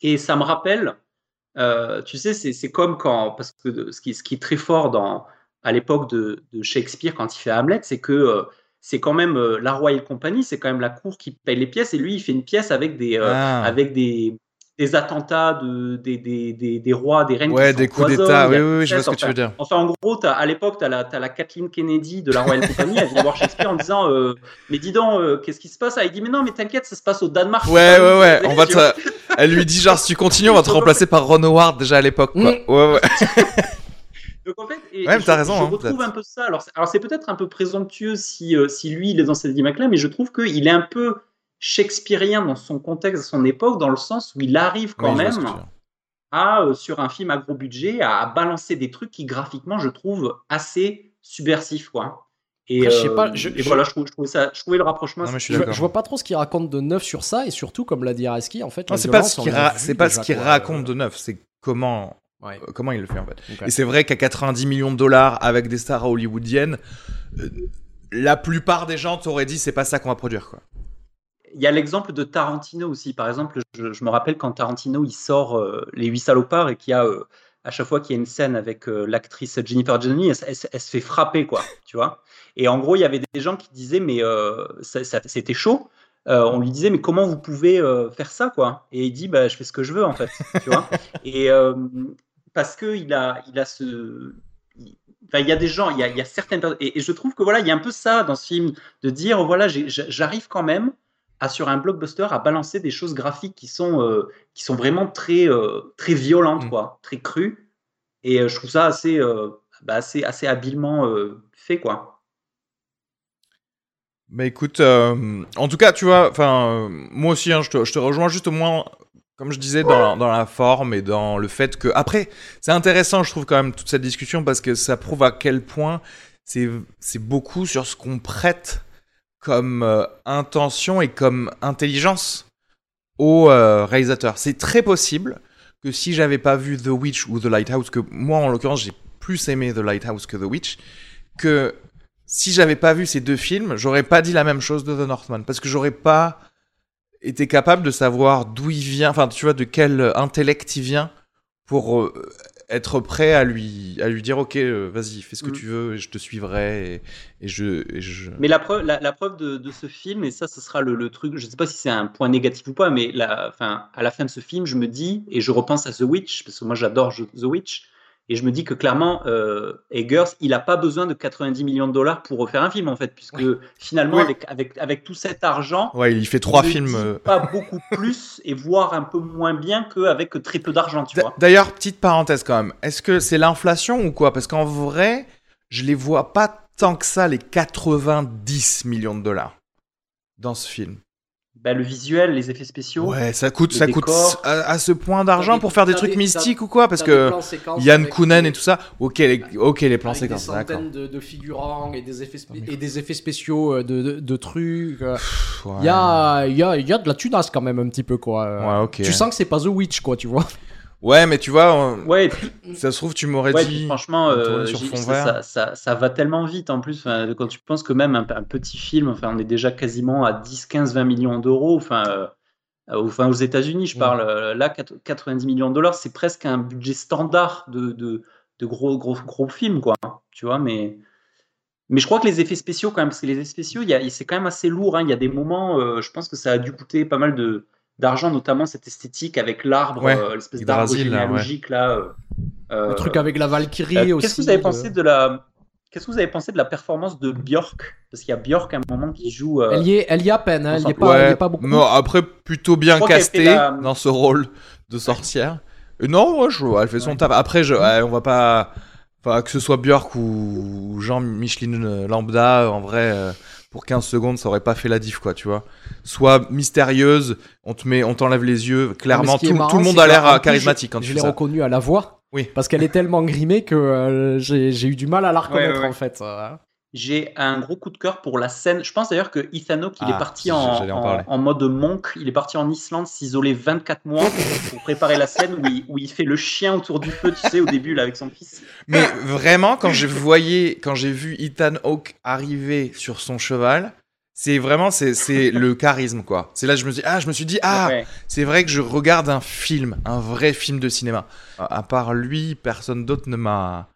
Et ça me rappelle, euh, tu sais, c'est comme quand, parce que ce qui, ce qui est très fort dans, à l'époque de, de Shakespeare quand il fait Hamlet, c'est que euh, c'est quand même la Royal Company, c'est quand même la cour qui paye les pièces, et lui il fait une pièce avec des, Ah. avec des, des attentats de, des, des, des, des rois, des reines. Ouais, qui des coups d'État. Oui, oui, je vois ce que tu veux dire. Enfin, en gros, t'as- à l'époque, tu as, la- Kathleen Kennedy de la Royal Company, elle vient voir Shakespeare en disant euh, Mais dis donc, euh, qu'est-ce qui se passe? Ah, Il dit Mais non, mais t'inquiète, ça se passe au Danemark. Ouais, ouais, ouais. On va te... Elle lui dit, genre, si tu continues, on va te remplacer par Ron Howard déjà à l'époque, quoi. Mm. Ouais, ouais. Donc en fait, et- Ouais, je- t'as raison, Je hein, retrouve un peu ça. Alors, c'est- alors c'est peut-être un peu présomptueux si, euh, si lui il est dans cette dynamique-là, mais je trouve qu'il est un peu shakespearien dans son contexte, dans son époque, dans le sens où il arrive quand Oui, même à, euh, sur un film à gros budget, à, à balancer des trucs qui graphiquement, je trouve assez subversifs, quoi. Et, Après, je sais euh, pas, je- et je- voilà, je, trouve- je trouvais ça, je trouvais le rapprochement. Non, je vois pas trop ce qu'il raconte de neuf sur ça et surtout comme l'a dit Areski en fait. Non, c'est pas ce on qu'il ra- quoi. raconte de neuf, c'est comment Ouais. euh, comment il le fait en fait. Et c'est vrai qu'à 90 millions de dollars avec des stars hollywoodiennes, euh, la plupart des gens t'auraient dit c'est pas ça qu'on va produire quoi. Il y a l'exemple de Tarantino aussi. Par exemple, je, je me rappelle quand Tarantino il sort euh, Les Huit Salopards et qu'il y a euh, à chaque fois qu'il y a une scène avec euh, l'actrice Jennifer Johnny, elle, elle- elle se fait frapper quoi, tu vois. Et en gros, il y avait des gens qui disaient mais ça- ça- c'était chaud. On lui disait mais comment vous pouvez faire ça quoi? Et il dit bah je fais ce que je veux en fait, tu vois. Et parce que il a il a ce il- Enfin, y a des gens, il y a, il y a certaines personnes, et, et je trouve que voilà, il y a un peu ça dans ce film, de dire voilà, j'arrive quand même à, sur un blockbuster à balancer des choses graphiques qui sont, euh, qui sont vraiment très, euh, très violentes, Mm. quoi, très crues. Et euh, je trouve ça assez, bah, assez, assez habilement fait, quoi. Bah écoute, en tout cas, tu vois, enfin, moi aussi, hein, je, te, je te rejoins juste au moins, comme je disais, dans, la- dans la forme et dans le fait que. Après, c'est intéressant, je trouve, quand même, toute cette discussion parce que ça prouve à quel point c'est beaucoup sur ce qu'on prête comme euh, intention et comme intelligence au euh, réalisateur. C'est très possible que si j'avais pas vu The Witch ou The Lighthouse, que moi, en l'occurrence, j'ai plus aimé The Lighthouse que The Witch, que si j'avais pas vu ces deux films, j'aurais pas dit la même chose de The Northman parce que j'aurais pas été capable de savoir d'où il vient, enfin tu vois de quel intellect il vient pour euh, être prêt à lui, à lui dire ok, euh, vas-y, fais ce que Mm. tu veux, et je te suivrai et, et je, et je- Mais la preuve, la, la preuve de, de ce film, et ça, ce sera le, le truc, je sais pas si c'est un point négatif ou pas, mais la, à la fin de ce film, je me dis, et je repense à The Witch, parce que moi j'adore The Witch, et je me dis que clairement, euh, Eggers, il n'a pas besoin de 90 millions de dollars pour refaire un film, en fait, puisque finalement, Oui. avec, avec, avec tout cet argent, ouais, il fait trois il ne films. euh, Pas beaucoup plus, et voire un peu moins bien qu'avec très peu d'argent, tu vois. D'ailleurs, petite parenthèse quand même. Est-ce que c'est l'inflation ou quoi? Parce qu'en vrai, je les vois pas tant que ça, les 90 millions de dollars dans ce film. Bah, le visuel, les effets spéciaux. Ouais, ça coûte, ça coûte à, à ce point d'argent des- pour faire des trucs des- mystiques ou quoi Parce des que Yann Kounen des- et tout ça, ok, les, ok, les plans avec des séquences, d'accord. centaines de, de figurants et des effets, mais- et des effets spéciaux euh, de, de, de trucs. euh. Ouais. Il y, a, y, a, y a de la tunasse quand même un petit peu quoi. Ouais, ok. Tu sens que c'est pas The Witch quoi, tu vois. Ouais, mais tu vois, on- Ouais, puis, ça se trouve, tu m'aurais Ouais, dit. franchement, euh, sur fond ça, vert. ça, ça- ça va tellement vite en plus. Enfin, quand tu penses que même un, un petit film, enfin, on est déjà quasiment à 10, 15, 20 millions d'euros. Enfin, euh, enfin, aux États-Unis, je Mm. parle. euh, Là, 4- 90 millions de dollars, c'est presque un budget standard de, de, de gros, gros, gros films, quoi. Tu vois, mais. Mais je crois que les effets spéciaux, quand même, parce que les effets spéciaux, c'est quand même assez lourd. hein. Il y a des moments, euh, je pense que ça a dû coûter pas mal de d'argent, notamment cette esthétique avec l'arbre, Ouais, euh, l'espèce d'arbre Yggdrasil, là, ouais. généalogique là. euh, euh, Le truc avec la Valkyrie euh, aussi. Qu'est-ce que vous avez de- pensé de la Qu'est-ce que vous avez pensé de la performance de Björk? Parce qu'il y a Björk à un moment qui joue. euh, Elle y est, elle y est à peine, hein, elle y est Ouais, pas, elle y est pas beaucoup. mais après, plutôt bien Je crois qu'elle casté fait la- dans ce rôle de sorcière. Et non, moi, je, elle fait son Ouais. taf. Après, je, ouais, on va pas. Enfin, que ce soit Björk ou Jean Micheline euh, Lambda, en vrai, euh, pour 15 secondes, ça aurait pas fait la diff, quoi, tu vois. Soit mystérieuse, on te met, on t'enlève les yeux. Clairement, tout, marrant, tout le monde a l'air euh, charismatique quand Je l'ai fais ça. reconnue à la voix. Oui. Parce qu'elle est tellement grimée que euh, j'ai eu du mal à la reconnaître ouais, ouais. en fait. euh. J'ai un gros coup de cœur pour la scène. Je pense d'ailleurs que Ethan Hawke, il Ah, est parti en, j'allais en en- parler. en mode monk. Il est parti en Islande s'isoler 24 mois pour préparer la scène où il, où il fait le chien autour du feu, tu sais, au début, là, avec son fils. Mais vraiment, quand j'ai voyé, quand j'ai vu Ethan Hawke arriver sur son cheval, c'est vraiment, c'est, le charisme, quoi. C'est là, que je me suis, ah, je me suis dit, ah, Ouais. c'est vrai que je regarde un film, un vrai film de cinéma. À à part lui, personne d'autre ne m'a,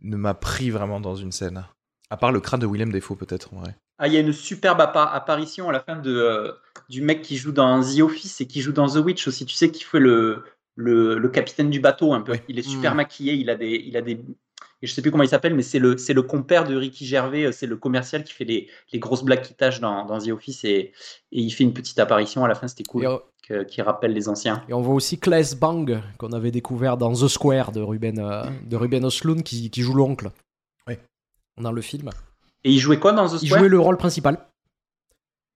ne m'a pris vraiment dans une scène. À part le crâne de Willem Dafoe, peut-être. Ah, il y a une superbe appa- apparition à la fin de, euh, du mec qui joue dans The Office et qui joue dans The Witch aussi. Tu sais, qui fait le, le, le capitaine du bateau un peu. Oui. Il est super Mm. maquillé, il a des. Il a des et je sais plus comment il s'appelle, mais c'est le, c'est le compère de Ricky Gervais, euh, c'est le commercial qui fait les, les grosses blagues qui tâchent dans, dans The Office et, et il fait une petite apparition à la fin, c'était cool, que- qui rappelle les anciens. et on voit aussi Claes Bang qu'on avait découvert dans The Square de Ruben, euh, de Ruben Östlund qui, qui joue l'oncle. Dans le film. Et il jouait quoi dans The Il Square jouait le rôle principal.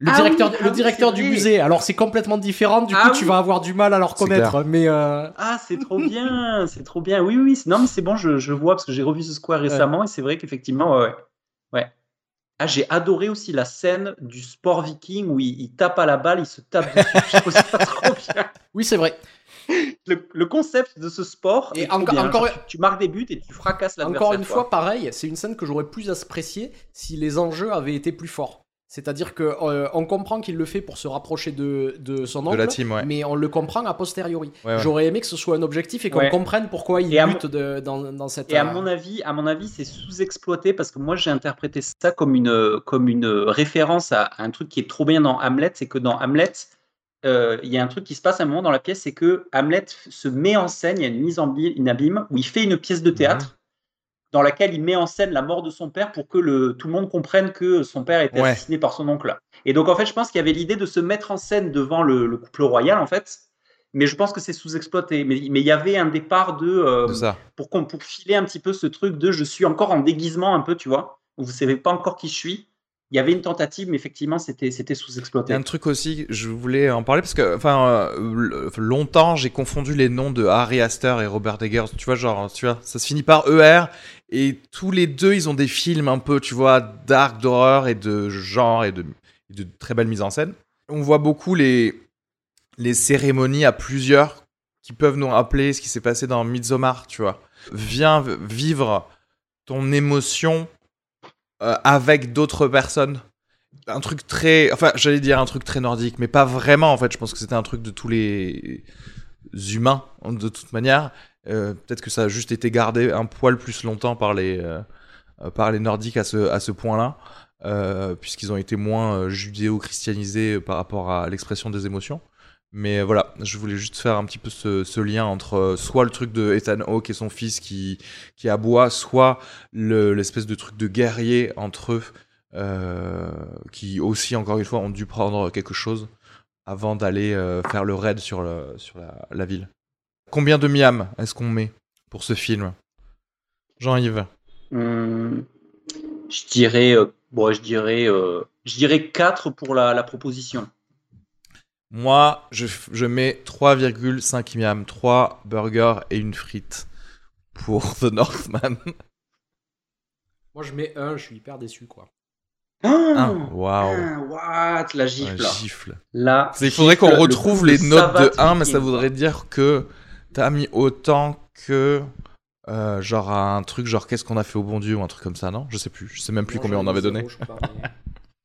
Le Ah directeur, oui, le ah directeur du vrai. musée. Alors c'est complètement différent. Du Ah coup, tu vas avoir du mal à le reconnaître. Mais euh, Ah, c'est trop bien, c'est trop bien. Oui, oui, non, mais c'est bon, je, je vois parce que j'ai revu The Square récemment et c'est vrai qu'effectivement, ouais, ouais. ouais. Ah, j'ai adoré aussi la scène du sport viking où il, il tape à la balle, il se tape dessus. Je trouve ça trop bien. oui, c'est vrai. Le, le concept de ce sport. Et bien. encore- Genre, tu, tu marques des buts et tu fracasses l'adversaire. Encore une quoi. fois, pareil, c'est une scène que j'aurais plus appréciée si les enjeux avaient été plus forts. C'est-à-dire que euh, on comprend qu'il le fait pour se rapprocher de, de son oncle, De la team, ouais. mais on le comprend a posteriori. Ouais, ouais. J'aurais aimé que ce soit un objectif et qu'on Ouais. comprenne pourquoi il lutte de- dans, dans cette. Et à euh, mon avis, à mon avis, c'est sous-exploité parce que moi j'ai interprété ça comme une comme une référence à un truc qui est trop bien dans Hamlet, c'est que dans Hamlet, euh, il y a un truc qui se passe à un moment dans la pièce, c'est que Hamlet se met en scène, il y a une mise en une abîme où il fait une pièce de théâtre dans laquelle il met en scène la mort de son père pour que le, tout le monde comprenne que son père était Ouais. assassiné par son oncle. Et donc en fait, je pense qu'il y avait l'idée de se mettre en scène devant le, le couple royal en fait. Mais je pense que c'est sous-exploité. Mais, mais il y avait un départ de, euh, De ça. pour, filer un petit peu ce truc de je suis encore en déguisement un peu, tu vois, où vous savez pas encore qui je suis. Il y avait une tentative, mais effectivement, c'était c'était sous-exploité. un truc aussi, je voulais en parler parce que, enfin, euh, le- longtemps j'ai confondu les noms de Harry Astor et Robert Eggers. Tu vois, genre, tu vois, ça se finit par ER et tous les deux ils ont des films un peu, tu vois, dark, d'horreur et de genre et de, de très belle mise en scène. On voit beaucoup les, les cérémonies à plusieurs qui peuvent nous rappeler ce qui s'est passé dans Midsommar, tu vois. Viens vivre ton émotion euh, avec d'autres personnes. Un truc très enfin j'allais dire un truc très nordique mais pas vraiment en fait. Je pense que c'était un truc de tous les humains de toute manière. Euh, Peut-être que ça a juste été gardé un poil plus longtemps par les, euh, par les Nordiques à ce, à ce point-là, puisqu'ils ont été moins judéo-christianisés par rapport à l'expression des émotions. Mais voilà, je voulais juste faire un petit peu ce, lien entre euh, soit le truc de Ethan Hawke et son fils qui, qui aboie, soit le- l'espèce de truc de guerrier entre eux, euh, qui aussi, encore une fois, ont dû prendre quelque chose avant d'aller euh, faire le raid sur, la, ville. Combien de miam est-ce qu'on met pour ce film? Jean-Yves Hum, je dirais, bon, je dirais, euh, je dirais 4 pour la proposition. Moi, je, je mets 3,5 miam, 3 burgers et une frite pour The Northman. Moi, je mets un, je suis hyper déçu, quoi. Ah, Oh, waouh. ah, what, la gifle. Là, Il faudrait qu'on le retrouve les notes de savate 1, mais ça voudrait dire que t'as mis autant que. euh, genre un truc genre qu'est-ce qu'on a fait au bon Dieu ou un truc comme ça, non? Je sais plus. Je sais même plus Non, combien on ai avait donné.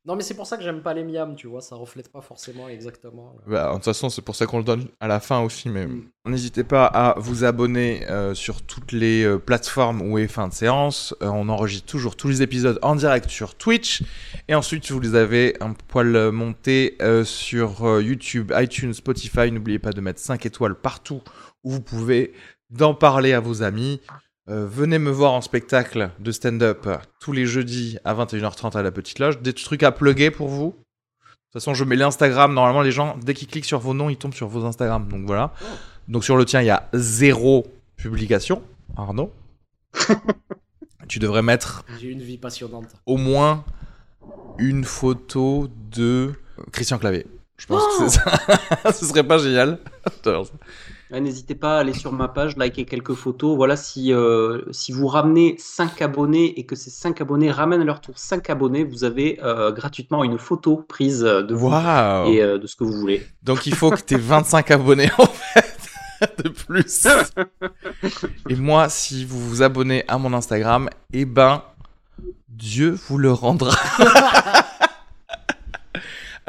Non, mais c'est pour ça que j'aime pas les miams, tu vois, ça reflète pas forcément exactement. Bah, de toute façon, c'est pour ça qu'on le donne à la fin aussi. Mais Mm. n'hésitez pas à vous abonner euh, sur toutes les euh, plateformes où est fin de séance. Euh, on enregistre toujours tous les épisodes en direct sur Twitch. Et ensuite, vous les avez un poil montés euh, sur euh, YouTube, iTunes, Spotify. N'oubliez pas de mettre 5 étoiles partout où vous pouvez, d'en parler à vos amis. Euh, venez me voir en spectacle de stand-up tous les jeudis à 21h30 à la Petite Loge. Des trucs à plugger pour vous de toute façon, je mets l'Instagram. Normalement, les gens, dès qu'ils cliquent sur vos noms, ils tombent sur vos Instagram. Donc voilà. Donc sur le tien, il y a zéro publication. Arnaud. tu devrais mettre J'ai une vie passionnante. au moins une photo de Christian Clavier. Je pense que c'est ça. Ce serait pas génial. Ouais, N'hésitez pas à aller sur ma page, liker quelques photos. Voilà, si, euh, si vous ramenez 5 abonnés et que ces 5 abonnés ramènent à leur tour 5 abonnés, vous avez euh, gratuitement une photo prise de vous et euh, de ce que vous voulez. Donc il faut que tu aies 25 abonnés en fait de plus. Et moi, si vous vous abonnez à mon Instagram, eh ben, Dieu vous le rendra.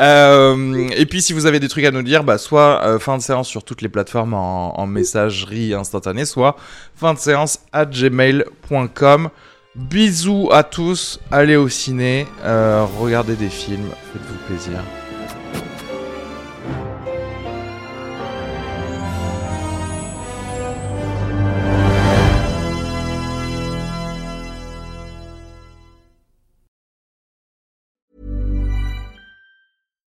Euh, et puis si vous avez des trucs à nous dire, bah, soit euh, fin de séance sur toutes les plateformes en, messagerie instantanée, soit fin de séance à gmail.com. Bisous à tous, allez au ciné, euh, regardez des films, faites-vous plaisir.